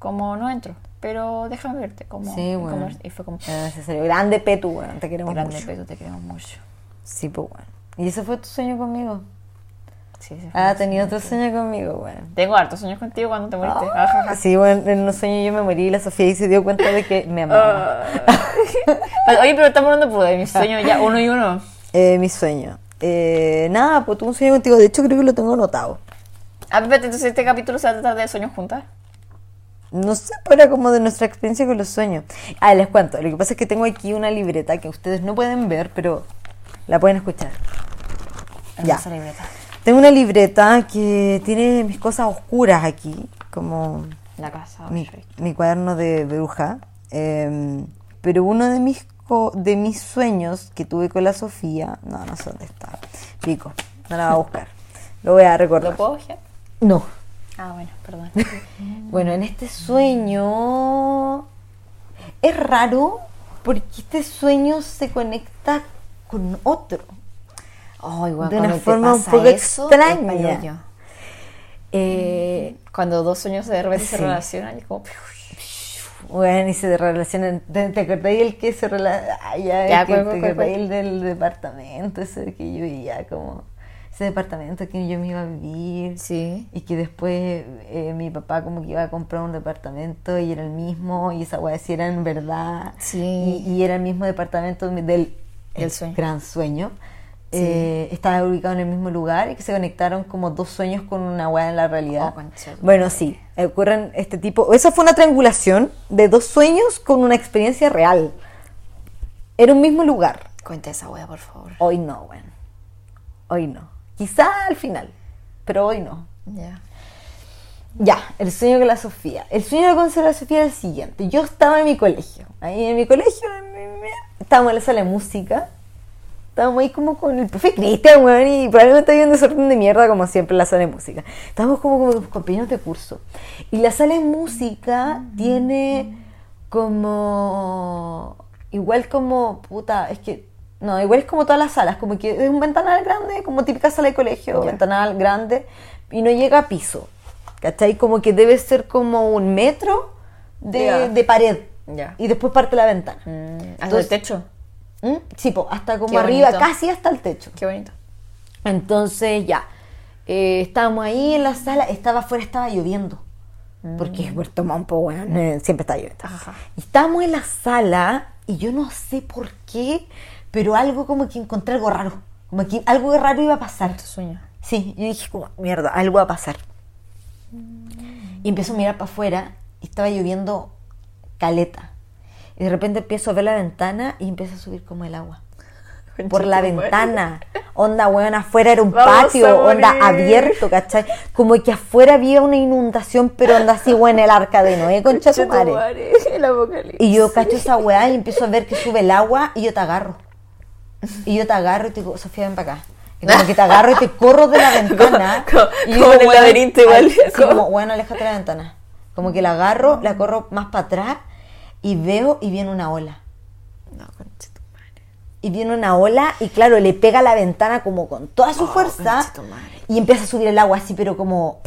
Como no entro, pero déjame verte. Como, sí, bueno. Y fue como, Era necesario. Grande Petu, bueno, te queremos grande mucho. peso, te queremos mucho. Sí, pues bueno. ¿Y ese fue tu sueño conmigo? Sí, sí. Ah, tenía otro sueño conmigo, bueno. Tengo hartos sueños contigo cuando te moriste. Ah, Ajaja. sí, bueno, en un sueño yo me morí y la Sofía ahí se dio cuenta de que me amaba. Oye, pero estamos hablando pues, de mis sueños ya uno y uno. Eh, mi sueño. Eh, nada, pues tuve un sueño contigo. De hecho, creo que lo tengo anotado. Ah, espérate, entonces este capítulo se va a tratar de sueños juntas. No sé, pero era como de nuestra experiencia con los sueños. Ah, les cuento. Lo que pasa es que tengo aquí una libreta que ustedes no pueden ver, pero la pueden escuchar. Ya. Libreta. Tengo una libreta que tiene mis cosas oscuras aquí, como La casa. mi, mi cuaderno de bruja. Eh, pero uno de mis, co- de mis sueños que tuve con la Sofía, no, no sé dónde está. Pico, no la voy a buscar. Lo voy a recordar. ¿Lo puedo ojear? No. Ah, bueno, perdón. Bueno, en este sueño es raro porque este sueño se conecta con otro. Ay, bueno, De una forma un poco eso, extraña. Eh, Cuando dos sueños de repente se relacionan y como... bueno, y se relacionan. ¿Te, te acordáis el que se relaciona? ya, Ya, el que- ¿cuál, ¿Te acordáis el del departamento? Ese que yo vivía como. Ese departamento que yo me iba a vivir. Sí. Y que después eh, mi papá como que iba a comprar un departamento y era el mismo y esa weá sí era en verdad. Sí. Y, y era el mismo departamento del, el sueño. gran sueño. Eh, estaba ubicado en el mismo lugar y que se conectaron como dos sueños con una weá en la realidad. Oh, bueno, sí, ocurren este tipo. Esa fue una triangulación de dos sueños con una experiencia real. Era un mismo lugar. Cuenta esa wea, por favor. Hoy no, bueno. Hoy no. Quizá al final, pero hoy no. Ya. Ya, el sueño con la Sofía. El sueño con la Sofía era el siguiente. Yo estaba en mi colegio. Ahí en mi colegio, estábamos en la sala de música. Estábamos ahí como con el profe Cristian, weón, y probablemente había un desorden de mierda como siempre en la sala de música. Estábamos como, como con compañeros de curso. Y la sala de música tiene como... Igual como... Puta, es que... No, igual es como todas las salas, como que es un ventanal grande, como típica sala de colegio, ventanal grande, y no llega a piso. ¿Cachai? Como que debe ser como un metro de, de pared. Y después parte la ventana. Mm, ¿Hasta el techo? ¿Mm? Sí, po, hasta como Qué arriba, bonito. casi hasta el techo. Qué bonito. Entonces ya, eh, estábamos ahí en la sala, estaba afuera, estaba lloviendo. Porque es Puerto Montt, bueno, eh, siempre está lloviendo. Ajá. Y estábamos en la sala y yo no sé por qué, pero algo como que encontré algo raro. Como que algo raro iba a pasar. Tu sueño. Sí, yo dije como, mierda, algo va a pasar. Y empiezo a mirar para afuera y estaba lloviendo caleta. Y de repente empiezo a ver la ventana y empieza a subir como el agua. Por la ventana. Onda, weón, afuera era un Vamos patio, onda abierto, ¿cachai? Como que afuera había una inundación, pero onda así, weón, el arca de Noé, concha tu madre. El. Y yo cacho esa weá y empiezo a ver que sube el agua y yo te agarro. Y yo te agarro y te digo, Sofía, ven para acá. Y como que te agarro y te corro de la ventana. Como- y como en el "Weón, laberinto igual". ay, Sí, Como- bueno, aléjate de la ventana. Como que la agarro, la corro más para atrás y veo y viene una ola. No, concha tu madre. Y viene una ola y claro, le pega a la ventana como con toda su Oh, fuerza concha tu madre. y empieza a subir el agua así, pero como...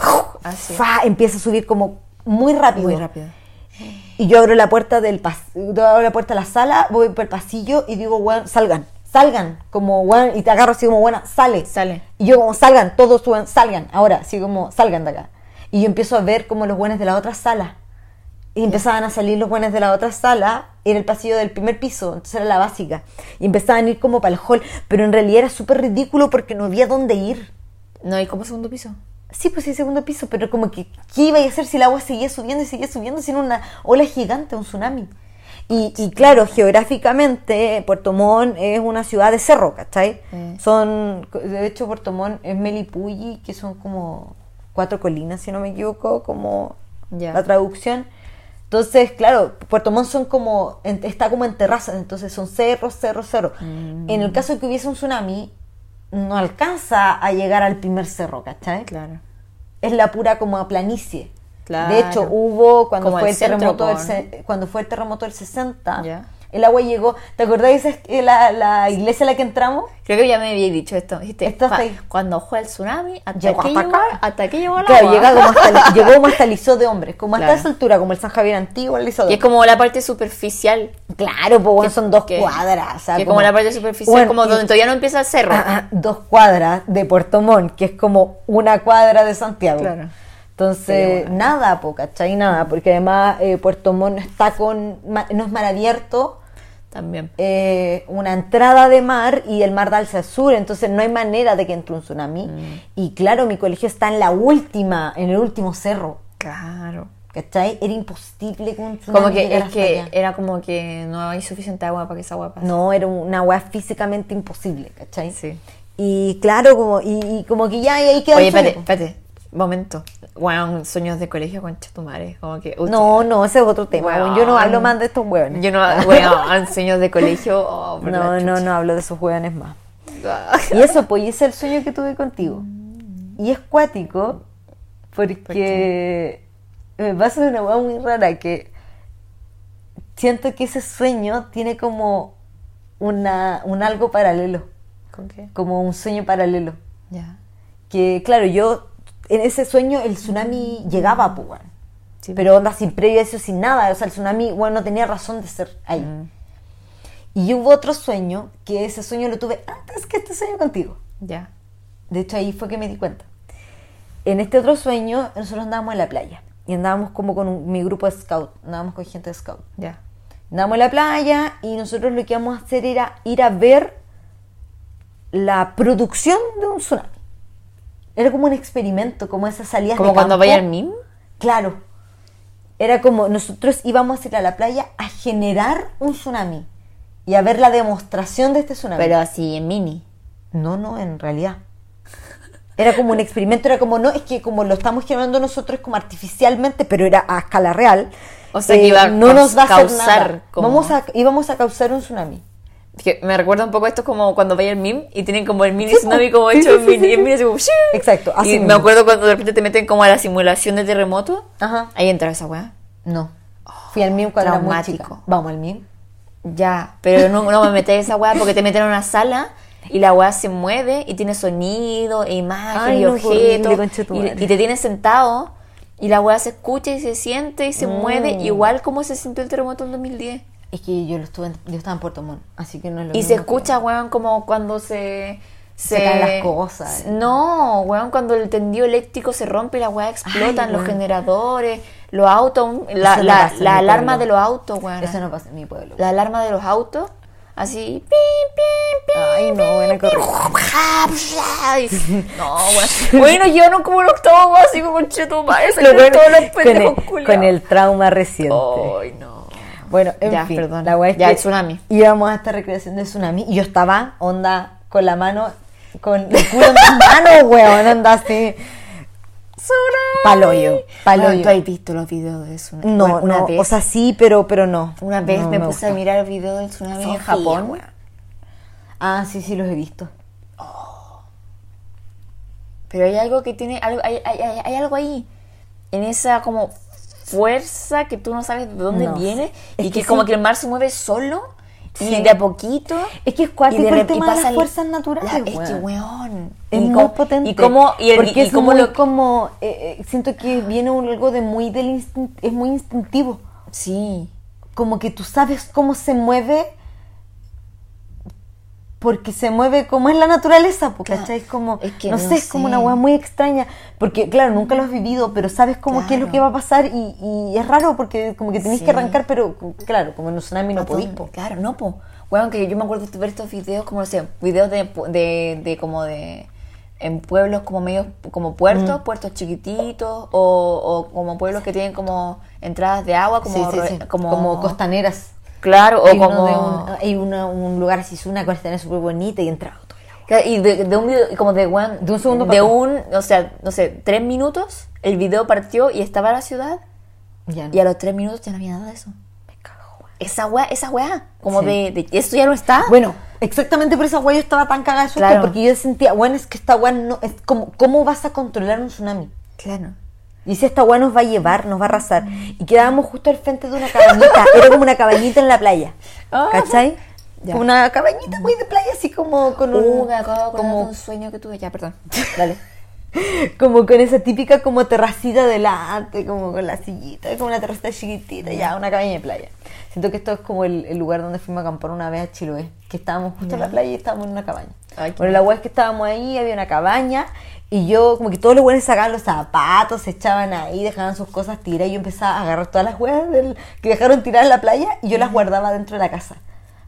Así. fa, empieza a subir como muy rápido. Muy rápido. Y yo abro la puerta del pas- yo abro la puerta de la sala, voy por el pasillo y digo, weón, salgan, salgan, como weón, y te agarro así como, buena, sale. Sale. Y yo como, salgan, todos suban, salgan, ahora, así como, salgan de acá. Y yo empiezo a ver como los buenos de la otra sala. Y empezaban a salir los buenos de la otra sala, era el pasillo del primer piso, entonces era la básica. Y empezaban a ir como para el hall, pero en realidad era súper ridículo porque no había dónde ir. No, ¿y como segundo piso? Sí, pues sí, segundo piso, pero como que, ¿qué iba a hacer si el agua seguía subiendo y seguía subiendo sin una ola gigante, un tsunami? Y, y claro, geográficamente Puerto Montt es una ciudad de cerro, ¿cachai? Mm. Son, de hecho Puerto Montt es Melipulli, que son como cuatro colinas, si no me equivoco, como la traducción. Entonces, claro, Puerto Montt son como, está como en terrazas, entonces son cerros, cerros, cerros. Mm. En el caso de que hubiese un tsunami, no alcanza a llegar al primer cerro, ¿cachai? Claro. es la pura como planicie. Claro. De hecho, hubo cuando Como fue el terremoto del se- cuando fue el terremoto del 60, Ya. El agua llegó. ¿Te acordás de la, la iglesia a la que entramos? Creo que ya me había dicho esto. Dijiste, Esto "Cua- sí. cuando fue el tsunami, hasta Llegó que hasta llegó, hasta que llegó el Claro, agua. llega como hasta, llegó como hasta el liceo de hombres, como hasta Claro. esa altura, como el San Javier antiguo, el de Y es como la parte superficial. Claro, pues bueno, son dos que- cuadras. o sea, que como la parte superficial, Bueno, como y- donde todavía no empieza el cerro. Dos cuadras de Puerto Montt, que es como una cuadra de Santiago. Claro. Entonces, nada, po, ¿cachai? Nada, porque además eh, Puerto Montt no está con, no es mar abierto, También. eh, una entrada de mar y el mar da hacia el sur, entonces no hay manera de que entre un tsunami. Mm. Y claro, mi colegio está en la última, en el último cerro, Claro. ¿cachai? Era imposible que un tsunami Como que es que allá. era como que no hay suficiente agua para que esa agua pase. No, era una weá físicamente imposible, ¿cachai? Sí. Y claro, como, y, y como que ya y ahí queda Oye, espérate, espérate. Momento. Weón, sueños de colegio con Chetumare. Como que. No, no, ese es otro tema. Yo no hablo más de estos hueones. Yo no. Weón, sueños de colegio. oh, no, no, no hablo de esos hueones más. Ah. Y eso, pues, y ese es el sueño que tuve contigo. Y es cuático porque me pasa una hueá muy rara que siento que ese sueño tiene como una, un algo paralelo, ¿Con qué? como un sueño paralelo. Ya. Que claro, yo en ese sueño el tsunami llegaba, pues, weón. Sí. pero onda sin previo a eso, sin nada. O sea, el tsunami, bueno, no tenía razón de ser ahí. Mm. Y hubo otro sueño, que ese sueño lo tuve antes que este sueño contigo. Ya. De hecho, ahí fue que me di cuenta. En este otro sueño, nosotros andábamos en la playa. Y andábamos como con un- mi grupo de scout. Andábamos con gente de scout. Ya. Andábamos en la playa y nosotros lo que íbamos a hacer era ir a ver la producción de un tsunami. Era como un experimento, como esas salidas Como de cuando campo. vaya al MIM. Claro. Era como nosotros íbamos a ir a la playa a generar un tsunami y a ver la demostración de este tsunami. Pero así en mini. no, no, en realidad. Era como un experimento, era como, no, es que como lo estamos generando nosotros como artificialmente, pero era a escala real. eh, O sea, que iba a no nos va a hacer causar nada. como- Vamos a, íbamos a causar un tsunami. Que me recuerda un poco esto como cuando vaya el MIM y tienen como el mini Sí, tsunami como Sí, hecho sí, mini. en sí. mini así como. Exacto, así Y me acuerdo cuando de repente te meten como a la simulación de terremoto. Ajá. Ahí entra esa weá. No. Fui al MIM cuando era muy Traumático. chica. Vamos al MIM. Ya, pero no, no me metes esa weá porque te meten en una sala y la weá se mueve y tiene sonido, e imagen Ay, y no, qué horrible, objetos. y, y te tienes sentado y la weá se escucha y se siente y se Mm. mueve igual como se sintió el terremoto en 2010. Es que yo lo estuve en- yo estaba en Puerto Montt, así que no es lo Y mismo se que- escucha, weón, como cuando se... Se caen las cosas. No, weón, cuando el tendido eléctrico se rompe y la weá explotan, Ay, los weón. generadores, los autos, la, no la, la alarma de los autos, weón. Eso no pasa en mi pueblo. La alarma de los autos, así... pim, pim, pim, Ay, no, correcta. No, bueno. Bueno, no como el octavo básico con cheto madre, todos los con, el, con el trauma reciente. Ay, no. Bueno, en Ya, fin, perdón. la wea es Ya, que el tsunami. Íbamos a esta recreación del tsunami y yo estaba, onda, con la mano, con el culo en las manos, weón, anda así. Paloyo, paloyo. ¿Tú has visto los videos de tsunami? No, Bueno, una no, vez, o sea, sí, pero, pero no. una vez No me, puse a mirar el video del tsunami en Japón. weón. Ah, sí, sí, los he visto. Pero hay algo que tiene, hay, hay, hay- hay algo ahí, en esa como fuerza que tú no sabes de dónde No, viene es y que que, como sí. que el mar se mueve solo Sí. y de a poquito. Es que es cuático el tema de las fuerzas naturales, es que weón. Es y muy potente. Y el, porque y es muy lo, como, eh, eh, siento que viene algo de muy del es muy instintivo. Sí. como que tú sabes cómo se mueve porque se mueve como es la naturaleza, porque Claro, Es como, es que no, no sé, es como una weá muy extraña, porque claro, nunca lo has vivido, pero sabes como qué es lo que va a pasar y, y es raro porque como que tenés Sí. que arrancar, pero claro, como en un tsunami no A podís. po. Claro, no, po. Bueno, que yo me acuerdo de ver estos videos, como no sé, videos de, de, de como de en pueblos como medios como puertos, Mm. puertos chiquititos o, o como pueblos que tienen como entradas de agua, como Sí, sí, sí, como, como costaneras. Claro, o como un, hay una- un lugar así, una costanera súper bonita y entra todo el agua. Y de, de un video, como de, one- De un segundo de un, o sea, no sé, tres minutos, el video partió y estaba la ciudad Ya no. y a los tres minutos ya no había nada de eso. Me cago. Esa weá, esa weá, como Sí. de, de, esto ya no está. Bueno, exactamente por esa weá yo estaba tan cagada de susto Claro. porque yo sentía, bueno, es que esta weá no, es como, ¿cómo vas a controlar un tsunami? Claro. Y si esta weá nos va a llevar, nos va a arrasar. Y quedábamos justo al frente de una cabañita. Era como una cabañita en la playa. Ah. ¿Cachai? Ya. Una cabañita muy de playa, así como con un. Uh, como, un sueño que tuve. Ya, perdón. Dale. como con esa típica como terracita delante, como con la sillita, como una terracita chiquitita, ya, una cabaña de playa. Siento que esto es como el, el lugar donde fuimos a acampar una vez a Chiloé, que estábamos justo en la playa y estábamos en una cabaña. Ay, bueno, la weá es que estábamos ahí, había una cabaña y yo, como que todos los buenos sacaban los zapatos, se echaban ahí, dejaban sus cosas tiradas y yo empezaba a agarrar todas las weas del, que dejaron tiradas en la playa y yo las guardaba dentro de la casa.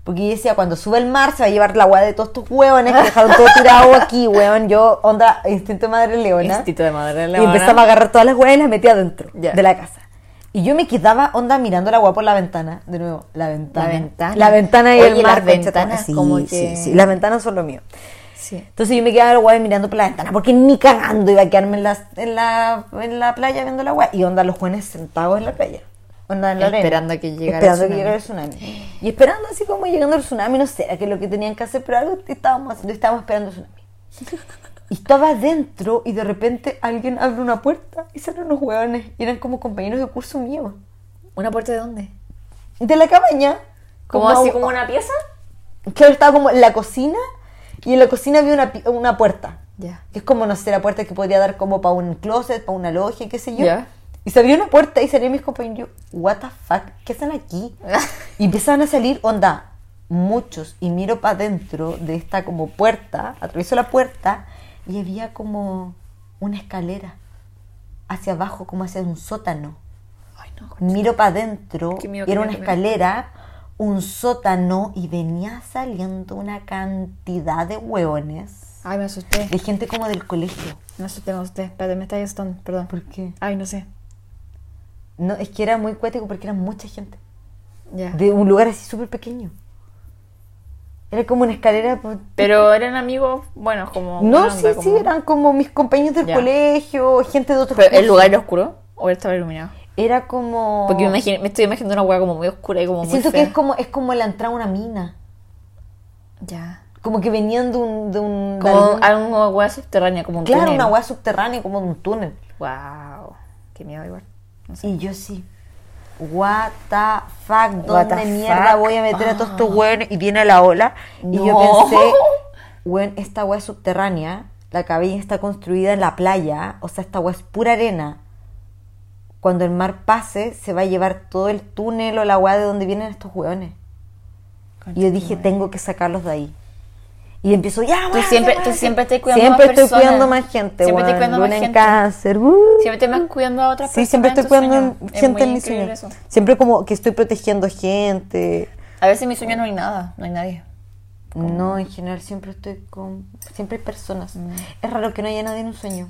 Porque yo decía, cuando sube el mar se va a llevar la weá de todos estos huevones que dejaron todo tirado aquí, weón. Yo, onda, instinto de madre leona. Instinto de madre Y leona. empezaba a agarrar todas las weas y las metía dentro de la casa. Y yo me quedaba onda mirando la weá por la ventana. De nuevo, la ventana. La ventana. La ventana y Oye, el mar. las ventanas. Sí, como sí, que- sí. Las ventanas son lo mío. Sí. Entonces yo me quedaba la weá mirando por la ventana. Porque ni cagando iba a quedarme en la, en la, en la playa viendo la weá. Y onda los jóvenes sentados en la playa. Onda en la arena. Esperando a que llegara Esperando el que llegara el tsunami. Y esperando así como llegando el tsunami, no sé, era que lo que tenían que hacer, pero algo estábamos estábamos esperando el tsunami. Y estaba adentro y de repente alguien abre una puerta y salen unos hueones. Y eran como compañeros de curso mío. ¿Una puerta de dónde? De la cabaña. Como así como una pieza. Claro, estaba como en la cocina y en la cocina había una, una puerta. Ya. Que es como, no sé, la puerta que podría dar como para un closet, para una logia, qué sé yo. Ya. Y se abrió una puerta y salían mis compañeros yo, what the fuck, ¿qué hacen aquí? y empezaban a salir, onda, muchos. Y miro para adentro de esta como puerta, atravieso la puerta y había como una escalera hacia abajo, como hacia un sótano. Ay, no. Miro para adentro era una escalera, un sótano y venía saliendo una cantidad de hueones. Ay, me asusté. De gente como del colegio. Me asusté, me asusté. Espérate, me está asustando. Perdón. ¿Por qué? Ay, no sé. No, es que era muy cuático porque era mucha gente. Ya. De un lugar así súper pequeño. Era como una escalera. pues, Pero eran amigos, bueno, como. No, sí, onda, sí, como- eran como mis compañeros del Ya. colegio, gente de otros Pero el lugar era oscuro o estaba iluminado. Era como. Porque me, imagino- me estoy imaginando una hueá como muy oscura y como muy Siento que es como, es como la entrada a una mina. Ya. Como que venían de un. De un de Como algún- alguna hueá subterránea, como un claro, túnel. una hueá subterránea, como de un túnel. Wow. Qué miedo igual. No sé. Y yo sí. What the fuck, ¿dónde the mierda fuck? voy a meter a todos Ah. estos hueones? Y viene la ola. Y yo pensé, weón, esta hueá es subterránea, la cabaña está construida en la playa, o sea, esta hueá es pura arena. Cuando el mar pase, se va a llevar todo el túnel o la hueá de donde vienen estos hueones. Y yo dije, tengo que sacarlos de ahí. Y empiezo, ya, Tú siempre, tú muévanse". siempre estás cuidando Siempre más estoy cuidando más gente, Siempre weón. cuidando más gente. cáncer, uh. Siempre te vas cuidando a otras Sí, personas. siempre en estoy cuidando gente en sueños. eso. Siempre como que estoy protegiendo gente. A veces en mis sueños no hay nada, no hay nadie. No, en general siempre estoy con... Siempre hay personas. Mm. Es raro que no haya nadie en un sueño.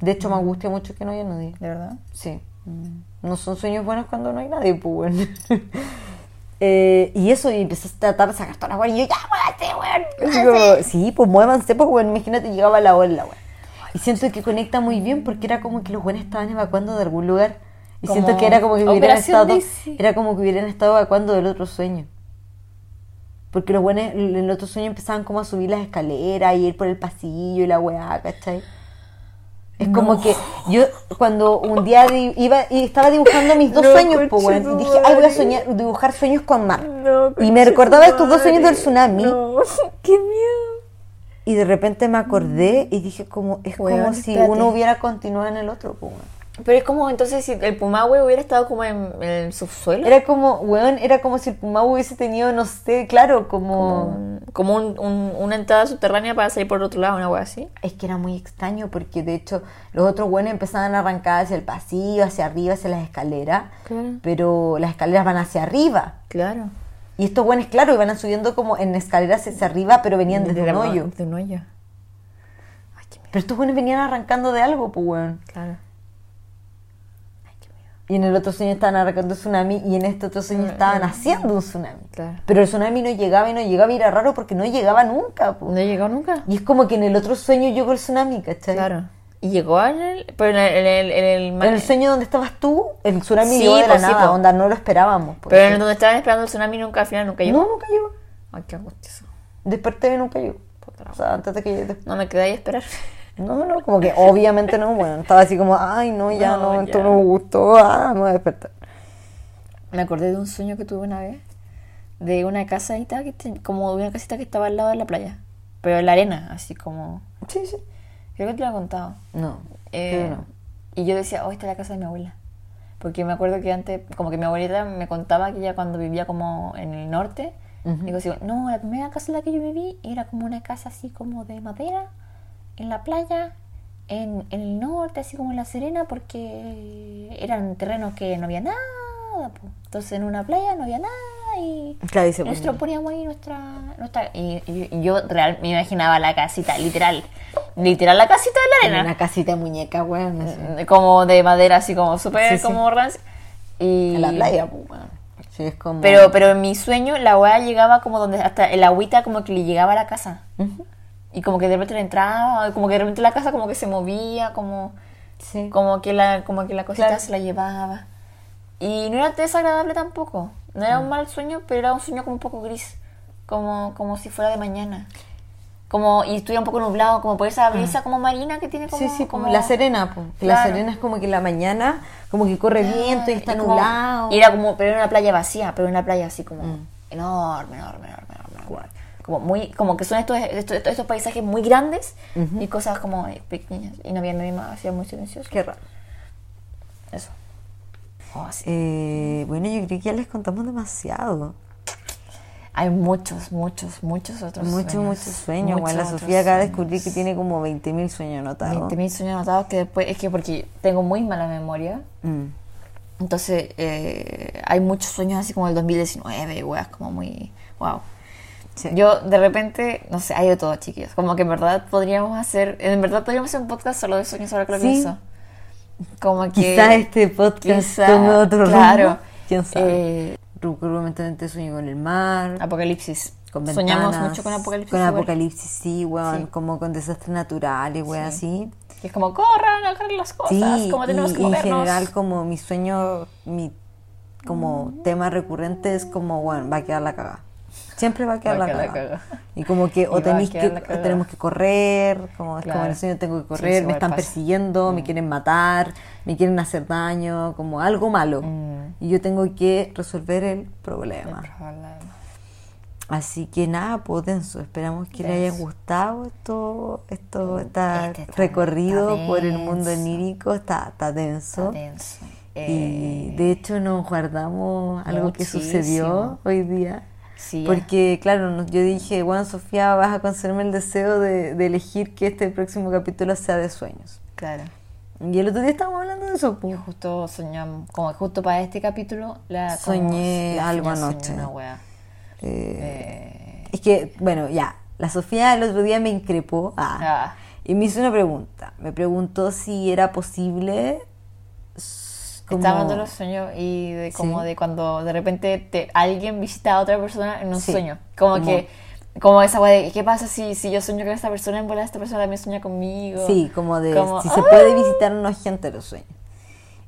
De hecho, me angustia mucho que no haya nadie. ¿De verdad? Sí. Mm. No son sueños buenos cuando no hay nadie, pues, bueno. Eh, y eso, y empecé a tratar de sacar todas las weas, y yo, ya, muévate, weón. Sí, pues muévanse, pues, weón. Imagínate, llegaba la ola, weón. Y siento que conecta muy bien porque era como que los buenos estaban evacuando de algún lugar. Y Como siento que era como que hubieran estado, era como que hubieran estado evacuando del otro sueño. Porque los buenos en el otro sueño empezaban como a subir las escaleras y ir por el pasillo y la weá, ¿cachai? Es como que yo cuando un día iba y estaba dibujando mis dos No, sueños, pues, y dije, ay, voy a soñar, dibujar sueños con mar. No, y me recordaba estos dos sueños del tsunami qué miedo. y de repente me acordé y dije como es como si espérate. uno hubiera continuado en el otro, pues. Pero es como entonces si el Pumahue hubiera estado como en, en el subsuelo. Era como, weón, era como si el Pumau hubiese tenido, no sé, claro, como... como, como un- un- una entrada subterránea para salir por otro lado, una wea así. Es que era muy extraño porque de hecho los otros buenos empezaban a arrancar hacia el pasillo, hacia arriba, hacia las escaleras, Claro. pero las escaleras van hacia arriba. Claro. Y estos buenos, claro, iban subiendo como en escaleras hacia arriba, pero venían desde un la- hoyo. De un hoyo. Ay, qué miedo. Pero estos buenos venían arrancando de algo, pues, weón. Claro. Y en el otro sueño estaban arrancando un tsunami y en este otro sueño estaban haciendo un tsunami. Claro. Pero el tsunami no llegaba y no llegaba y era raro porque no llegaba nunca. po. ¿No llegó nunca? Y es como que en el otro sueño llegó el tsunami, ¿cachai? Claro. ¿Y llegó en el, pero en el, en el, en el mar- En el sueño donde estabas tú, el tsunami Sí, llegó de la pues sí, nada, po. onda, no lo esperábamos. Pero en donde estaban esperando el tsunami nunca, al final nunca llegó. No, nunca llegó. Ay, qué angustioso. Desperté y nunca llegó. O sea, antes de que... No me quedé ahí a esperar. No, no, como que obviamente no, bueno, estaba así como, ay, no, ya No, no, esto ya. no me gustó, ah, me voy a despertar. Me acordé de un sueño que tuve una vez. De una casita que ten- como de una casita que estaba al lado de la playa. Pero en la arena, así como. Sí, sí. Creo que te lo he contado. No, Eh, no. Y yo decía, oh, esta es la casa de mi abuela. Porque me acuerdo que antes, como que mi abuelita me contaba que ella cuando vivía como en el norte, digo así, no, la primera casa en la que yo viví era como una casa así como de madera, en la playa, en, en el norte, así como en La Serena, porque eran terrenos que no había nada. po. Entonces en una playa no había nada y Claro, y nosotros ponía. poníamos ahí nuestra... nuestra y, yo real, me imaginaba la casita, literal. Literal la casita de la arena. Una casita de muñeca, weón, así. como de madera, así como súper Sí, sí. como rancio. Y... En la playa, pues. Sí, es como... Pero, pero en mi sueño la weá llegaba como donde hasta el agüita como que le llegaba a la casa. Ujú. Y como que de repente le entraba, como que de repente la casa como que se movía, como, Sí. como que la, como que la cosita Claro. se la llevaba. Y no era desagradable tampoco. No era un mal sueño, pero era un sueño como un poco gris. Como, como si fuera de mañana. Como, y estuviera un poco nublado, como por esa brisa como marina que tiene como... Sí, sí, como como- la serena, pues. Que La Claro. serena es como que la mañana, como que corre viento y está Y como- nublado. y era como, pero era una playa vacía, pero una playa así como Mm. enorme, enorme, enorme, enorme, enorme. Como muy, como que son estos, estos, estos- paisajes muy grandes y cosas como eh, pequeñas. Y no había nadie más, hacía muy silencioso. Qué raro. Eso. Oh, sí. Eh, bueno, yo creo que ya les contamos demasiado. Hay muchos, muchos, muchos otros Muchos, sueños. muchos sueños. Bueno, la Muchos Sofía acaba de descubrir que tiene como 20.000 sueños anotados. 20.000 sueños anotados que después, es que porque tengo muy mala memoria. Mm. Entonces, eh, hay muchos sueños así como el 2019, weas, como muy. ¡Wow! Sí. Yo, de repente, no sé, hay de todo, chiquillos. Como que en verdad podríamos hacer. En verdad podríamos hacer un podcast solo de sueños que lo Sí. Como que. Quizá este podcast quizá, tome otro claro. rumbo. ¿Quién sabe? Eh, Recurrentemente sueño con el mar. apocalipsis. con Soñamos ventanas, mucho con apocalipsis. Con igual. apocalipsis, sí, weón. Sí. Como con desastres naturales, weón, así. Que es como, corran, agarren las cosas, Sí, como tenemos y, que y en general como mi sueño, mi como tema recurrente es como, bueno, va a quedar la cagada. Siempre va a quedar Va la a quedar la cagada. cagada. Y como que o tenéis que, tenemos que correr, como es como en el Claro. sueño tengo que correr, me están persiguiendo, me quieren matar, me quieren hacer daño, como algo malo. Mm. Y yo tengo que resolver el problema. Problema. Así que nada, pues denso. Esperamos que les haya gustado esto, esto está Este está- recorrido está por el mundo onírico, está, está denso. Está denso. Y Eh, de hecho nos guardamos algo que sucedió hoy día. Sí, Porque claro, yo dije, bueno Sofía, vas a concederme el deseo de, de elegir que este próximo capítulo sea de sueños. claro. Y el otro día estábamos hablando de eso. pues. Justo soñamos, como justo para este capítulo, la, Soñé la algo Soñé, soñé anoche. Una wea. Eh, Eh, Es que, bueno, ya, la Sofía el otro día me increpó ah, ah, y me hizo una pregunta. Me preguntó si era posible... como- Estaba hablando de los sueños y de como Sí. de cuando de repente te, alguien visita a otra persona en un Sí. sueño. Como, Como- que, como esa wea de, ¿qué pasa si, si yo sueño con esta persona en bola esta persona también sueña conmigo? Sí, como de Como, si se ¡ah! puede visitar o no gente los sueños.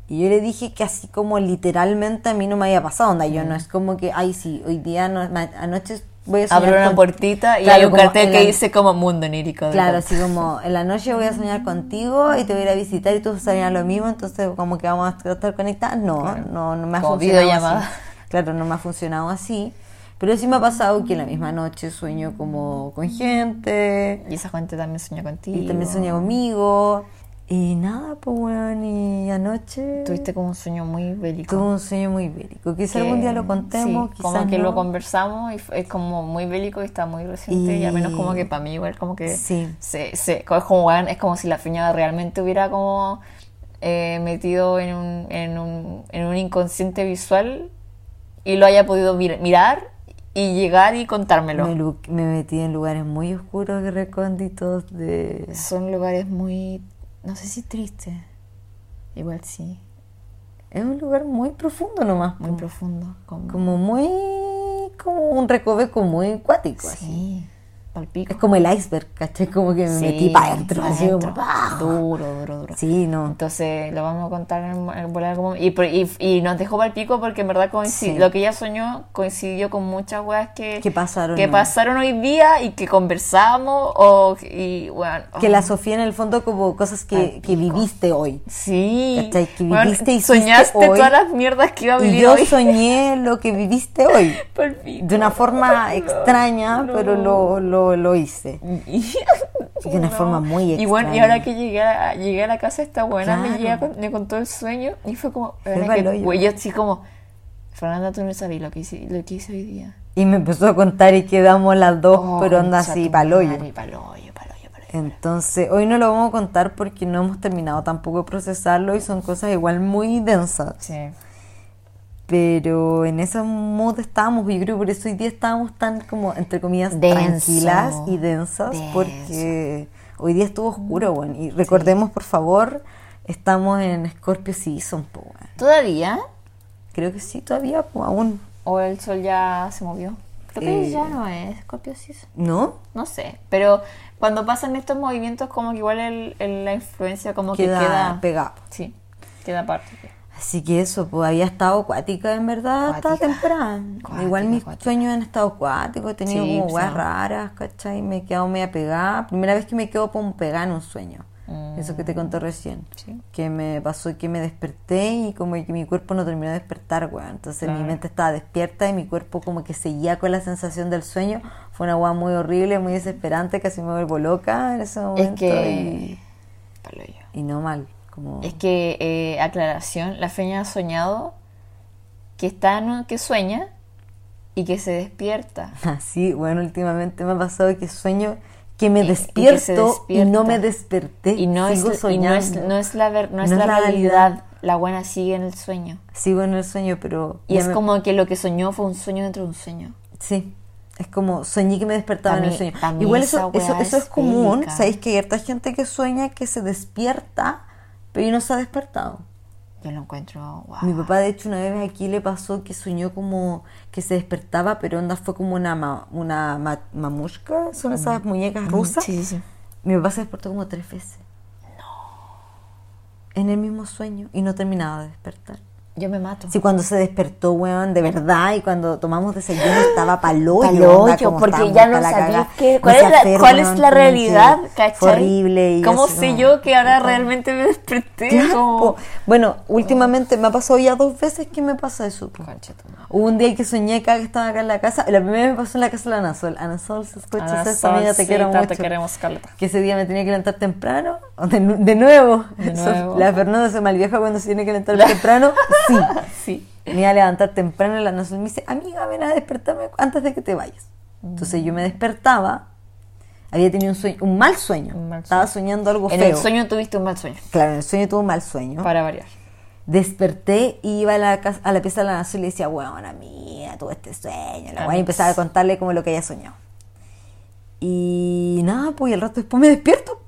Y yo le dije que así como literalmente a mí no me había pasado, onda, yo no es como que, ay, sí, hoy día, no, anoche voy a soñar Abre una con- puertita y Claro, hay un cartel que la- dice como mundo onírico. Claro, así como en la noche voy a soñar contigo y te voy a ir a visitar y tú soñas lo mismo, entonces como que vamos a estar conectadas. No, Claro. no, no me ha Como funcionado videollamada. así. Claro, no me ha funcionado así. Pero sí me ha pasado que en la misma noche sueño como con gente Y esa gente también sueña contigo. y también sueña conmigo. Y nada, pues bueno, y anoche Tuviste como un sueño muy bélico. tuve un sueño muy bélico. Quizá que- algún día lo contemos, sí, quizás como que no. lo conversamos y es como muy bélico y está muy reciente y, al menos como Y- que para mí igual como que Sí. se, se- es como weón, es como si la fiñada realmente hubiera como eh, metido en un, en, un, en un inconsciente visual y lo haya podido mir- mirar y llegar y contármelo. Me, me metí en lugares muy oscuros y recónditos de... Son lugares muy, no sé si tristes, igual sí, Es un lugar muy profundo nomás. muy profundo. Como, Como muy... como un recoveco muy cuático. así. Palpico. Es como el iceberg, ¿cachai? Como que me Sí, metí para adentro, así como. ¡ah! Duro, duro, duro. Sí, no. Entonces lo vamos a contar en el volar como... Y, y, y nos dejó para el pico porque en verdad coincid- Sí. lo que ella soñó coincidió con muchas weas que, Que pasaron que hoy. pasaron hoy día y que conversamos o y bueno, Que oh, la Sofía en el fondo como cosas que, que viviste hoy. sí ¿Cachai? Que Bueno, viviste y hiciste soñaste hoy. todas las mierdas que iba a Y vivir yo hoy soñé lo que viviste hoy. Pa'l pico. De una forma extraña, no. pero lo, lo, lo hice. De una No. forma muy Y bueno, y extraña. ahora que llegué a, llegué a la casa esta buena, me, Claro. llega con- me contó el sueño y fue como, Fue ¿verdad pa'l que- hoyo. güey, yo así como, Fernanda, tú no sabías lo que hice, lo que hice hoy día. Y me empezó a contar y quedamos las dos, Oh, pero anda así, tu paloyo. madre, paloyo, paloyo, paloyo. Entonces, hoy no lo vamos a contar porque no hemos terminado tampoco de procesarlo y son cosas igual muy densas. Sí. Pero en ese mood estábamos, yo creo que por eso hoy día estábamos tan como, entre comillas, Denso. tranquilas y densas, Denso. porque hoy día estuvo oscuro, bueno, y recordemos, por favor, estamos en Scorpio Season, po, weón. ¿Todavía? Creo que sí, todavía, po, aún, ¿O el sol ya se movió? Creo que Eh, ya no es Scorpio Season. ¿no? No sé, pero cuando pasan estos movimientos como que igual el, el- la influencia como Queda, que queda... pegado. Sí, queda aparte. Así que eso, pues había estado acuática en verdad hasta temprano. Acuática, Igual mis acuática. sueños han estado acuáticos, he tenido Sí, como weas sí. raras, ¿cachai? Me he quedado media pegada. Primera vez que me quedo pegada en un sueño. Eso que te conté recién. Mm. Sí. Que me pasó que me desperté y como que mi cuerpo no terminó de despertar, weón. Entonces mi mente estaba despierta y mi cuerpo como que seguía con la sensación del sueño. Fue una wea muy horrible, muy desesperante, casi me vuelvo loca en ese momento. Es que... Y no mal. Como... Es que, eh, aclaración, la feña ha soñado que está en que sueña y que se despierta. Así, bueno, últimamente me ha pasado que sueño que me Y- y que se despierto y, no me desperté. Y no, es, Sigo y no, soñando. es, no es la, ver- no es la es la realidad. realidad. La buena sigue en el sueño. Sigo en el sueño, pero... Y es me- como que lo que soñó fue un sueño dentro de un sueño. Sí, es como soñé que me despertaba en el sueño. Igual eso, eso, es es común. Sabéis que hay harta gente que sueña que se despierta, pero y no se ha despertado. Yo lo encuentro, wow. Mi papá, de hecho, una vez aquí le pasó que soñó como que se despertaba, pero onda fue como una, ma- una ma- mamushka, son esas muñecas rusas. Sí, sí, sí. Mi papá se despertó como tres veces. No. En el mismo sueño y no terminaba de despertar. Yo me mato. Sí, cuando se despertó, weón, de verdad, y cuando tomamos desayuno estaba paloyo. Paloyo, porque ya no sabía Me cuál, es la, cuál weón, es la que realidad, ¿cachai? Fue horrible. Y ¿Cómo sé yo que ahora realmente me desperté? Como-. Bueno, últimamente me ha pasado ya dos veces que me pasa eso. Hubo un día que soñé acá que estaba acá en la casa. La primera vez me pasó en la casa de la Anasol. Anasol, si escuchas Ana esto, amiga, te quiero Solcita, mucho. Te queremos, Carleta. Que ese día me tenía que levantar temprano. De, nu- de nuevo. De nuevo. La Fernanda se malvieja cuando se tiene que levantar temprano. Sí. Sí. Me iba a levantar temprano y la Anasol me dice, amiga, ven a despertarme antes de que te vayas. Entonces yo me despertaba. Había tenido un sueño, un mal sueño. Un mal Estaba soñando algo En feo. el sueño tuviste un mal sueño. Claro, en el sueño tuve un mal sueño. Para variar. Desperté y iba a la, casa- a la pieza de la Anasol y le decía, bueno, mía, tuve este sueño. La Amix. weá, y empezaba a contarle como lo que había soñado. Y nada, pues y el rato después me despierto.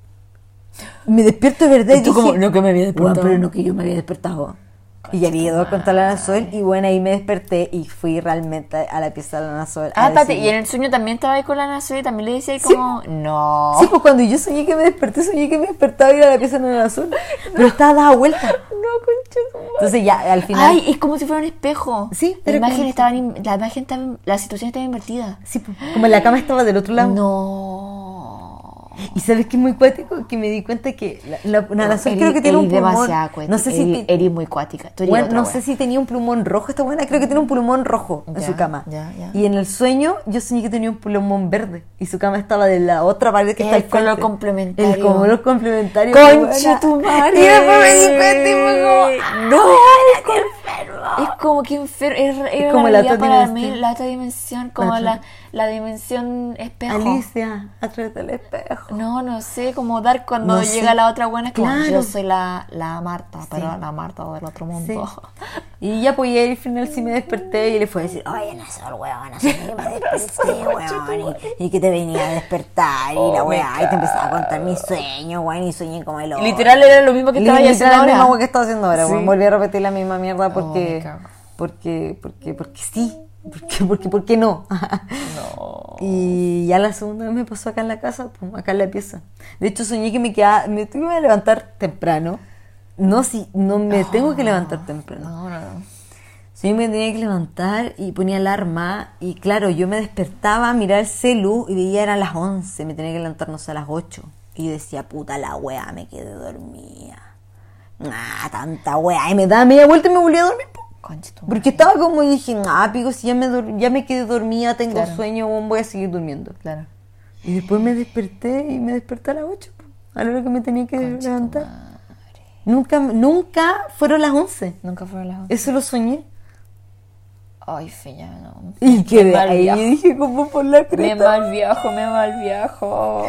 Me despierto de verdad. Y tú dije, como, no que me había "Weón, despertado". pero no que yo me había despertado. Y ya había ido a contarle a la Anasol y bueno, ahí me desperté y fui realmente a la pieza de la a Ah, espérate, y en el sueño también estaba ahí con la Nazo y también le decía ahí como, no. Sí, pues cuando yo soñé que me desperté, soñé que me despertaba y ir a la pieza de la Anasol. Pero estaba dada vuelta. No, concha. Entonces ya, al final... Ay, es como si fuera un espejo. Sí, la pero imagen como- estaba, in- la imagen estaba, la situación estaba invertida. Sí, pues, como la cama estaba del otro lado. No. Y sabes que es muy cuático que me di cuenta que la, la, la Eri- creo que tiene un pulmón. No sé si ti- eri muy cuática. Bueno, no sé si tenía un plumón rojo esta buena, creo que tiene un plumón rojo en Ya, su cama. ya, ya. Y en el sueño yo soñé que tenía un plumón verde y su cama estaba de la otra pared que El está al color frente. complementario. El color complementario. Concha tu madre. Y después me di cuenta y fue como, no, es como que enfermo. Es, es como la otra para mí, la otra dimensión, como La la, otra- la dimensión espejo. Alicia, a través del espejo. No, no sé, como dar cuando No llega sé. la otra buena, es como Claro. yo soy la, la Marta, pero la Marta del otro mundo. Sí. Y ya pues y al final sí me desperté y le fue a decir, oye Nazar, weón, así que me desperté, weón, y, y que te venía a despertar y la Oh, me weá, y te empezaba a contar mis sueños, weón, y soñé como el otro. Literal era lo mismo que estaba Literal, haciendo la misma ahora. weá que estaba haciendo ahora, Sí. weón. Volví a repetir la misma mierda porque, cago. porque, porque, porque sí. ¿Por qué, por qué, por qué no? No. Y ya la segunda vez me pasó acá en la casa, pues, acá en la pieza. De hecho, soñé que me quedaba, me tuve que levantar temprano. No, si, no me tengo que levantar temprano. No, no, no. Sí, me tenía que levantar y ponía alarma. Y claro, yo me despertaba, miraba el celu y veía eran las 11. Me tenía que levantar, no sé, a las 8. Y yo decía, puta la wea, me quedé dormida. Ah, tanta wea. Y me daba media vuelta y me volví a dormir. po. Porque estaba como y dije, ah, pico, si ya me, ya me quedé dormida, tengo Claro. sueño, weón, voy a seguir durmiendo. Claro. Y después me desperté y me desperté a las 8, po, a la hora que me tenía que levantar. Nunca, nunca fueron las 11. Nunca fueron las once. Eso lo soñé. Ay, fea, no. Y que de mal ahí viajo. dije como por la Me mal viajo, me mal viajo.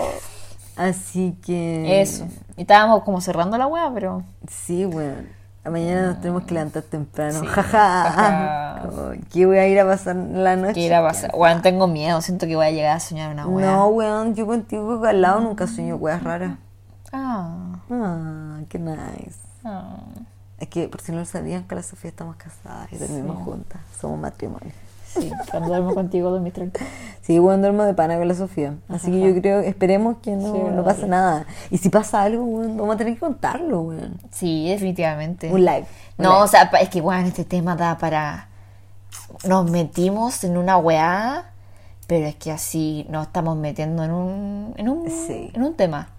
Así que... Eso. Y estábamos como cerrando la weá, pero. Sí, bueno. Mañana nos tenemos que levantar temprano. Sí, Jaja. ¿Qué voy a ir a pasar la noche? ¿Qué irá a pasar? Weón, tengo miedo. Siento que voy a llegar a soñar una weá. No, weón, yo contigo al lado nunca sueño weas raras. Ah. Ah, qué nice. ah. Es que por si no lo sabían, con la Sofía estamos casadas y dormimos juntas. Somos matrimonio. Sí, cuando duermo contigo dormís tranquilo. Sí, bueno, duermo de pana con la Sofía. Así que yo creo, esperemos que no, Sí, no pase nada. Y si pasa algo, weón, vamos a tener que contarlo, weón. Sí, definitivamente. Un live. un No, live. o sea, es que, bueno, este tema da para... Nos metimos en una weá, pero es que así nos estamos metiendo en un, en un, Sí. en un tema.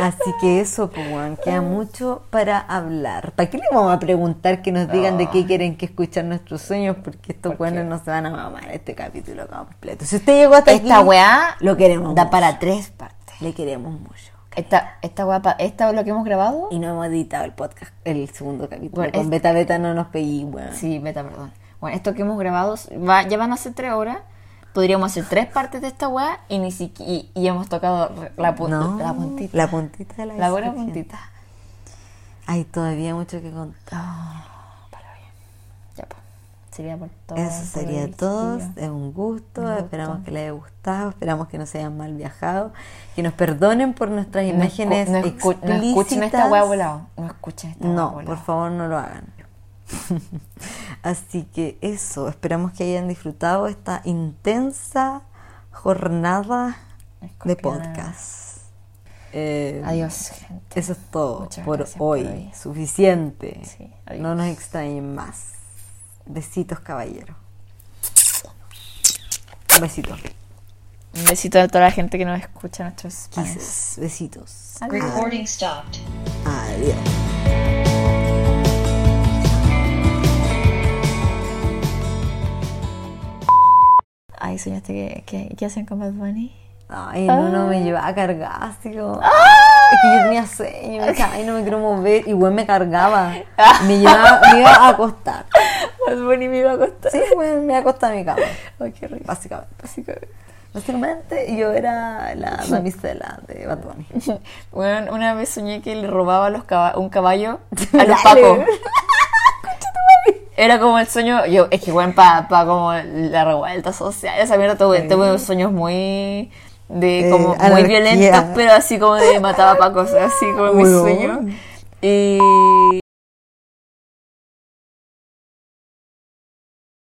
Así que eso, pues, queda mucho para hablar. ¿Para qué le vamos a preguntar que nos digan de qué quieren que escuchar nuestros sueños? Porque estos weones no se van a mamar este capítulo completo. Si usted llegó hasta Esta aquí, weá lo queremos da mucho. para tres partes. le queremos mucho. Esta, esta weá, pa- esta es lo que hemos grabado. Y no hemos editado el podcast, el segundo capítulo. Bueno, Con beta beta no nos pegué, weón. Sí, beta, perdón. Bueno, esto que hemos grabado va- ya van a ser tres horas. Podríamos hacer tres partes de esta weá y ni siquiera y, y hemos tocado la, pun- No, la puntita. La puntita de la La buena puntita. Hay todavía mucho que contar. Ya, pues. Sería por todo. Eso sería todo. Es un gusto. Esperamos que les haya gustado. Esperamos que no se hayan mal viajado. Que nos perdonen por nuestras No imágenes escu- no, escu- no escuchen esta weá volado. No escuchen esta No, volado. por favor no lo hagan. Así que eso, esperamos que hayan disfrutado esta intensa jornada de podcast. Eh, Adiós, gente. Eso es todo por hoy. Suficiente. Sí, no nos extrañen más. Besitos, caballero. Un besito. Un besito a toda la gente que nos escucha nuestros. Kisses. Besitos. Recording stopped. Adiós. Ay, soñaste que, que, que hacen con Bad Bunny. Ay, no, no me llevaba a cargar, así como... ¡Ah! Es que yo tenía sueño, me decía, ay, no me quiero mover, y güey me cargaba, me, llevaba, me iba a acostar. Bad Bunny me iba a acostar. Sí, güey, me iba a acostar en mi cama, Ay, qué rico. básicamente. Básicamente, yo era la damisela de Bad Bunny. Bueno, una vez soñé que le robaba los caba- un caballo a los Dale. Era como el sueño, yo, es que bueno, para pa como la revuelta social, esa mierda tuve, tuve sueños muy de Eh, como muy violentos, pero así como de mataba pacos, así como Weón. sueños. Y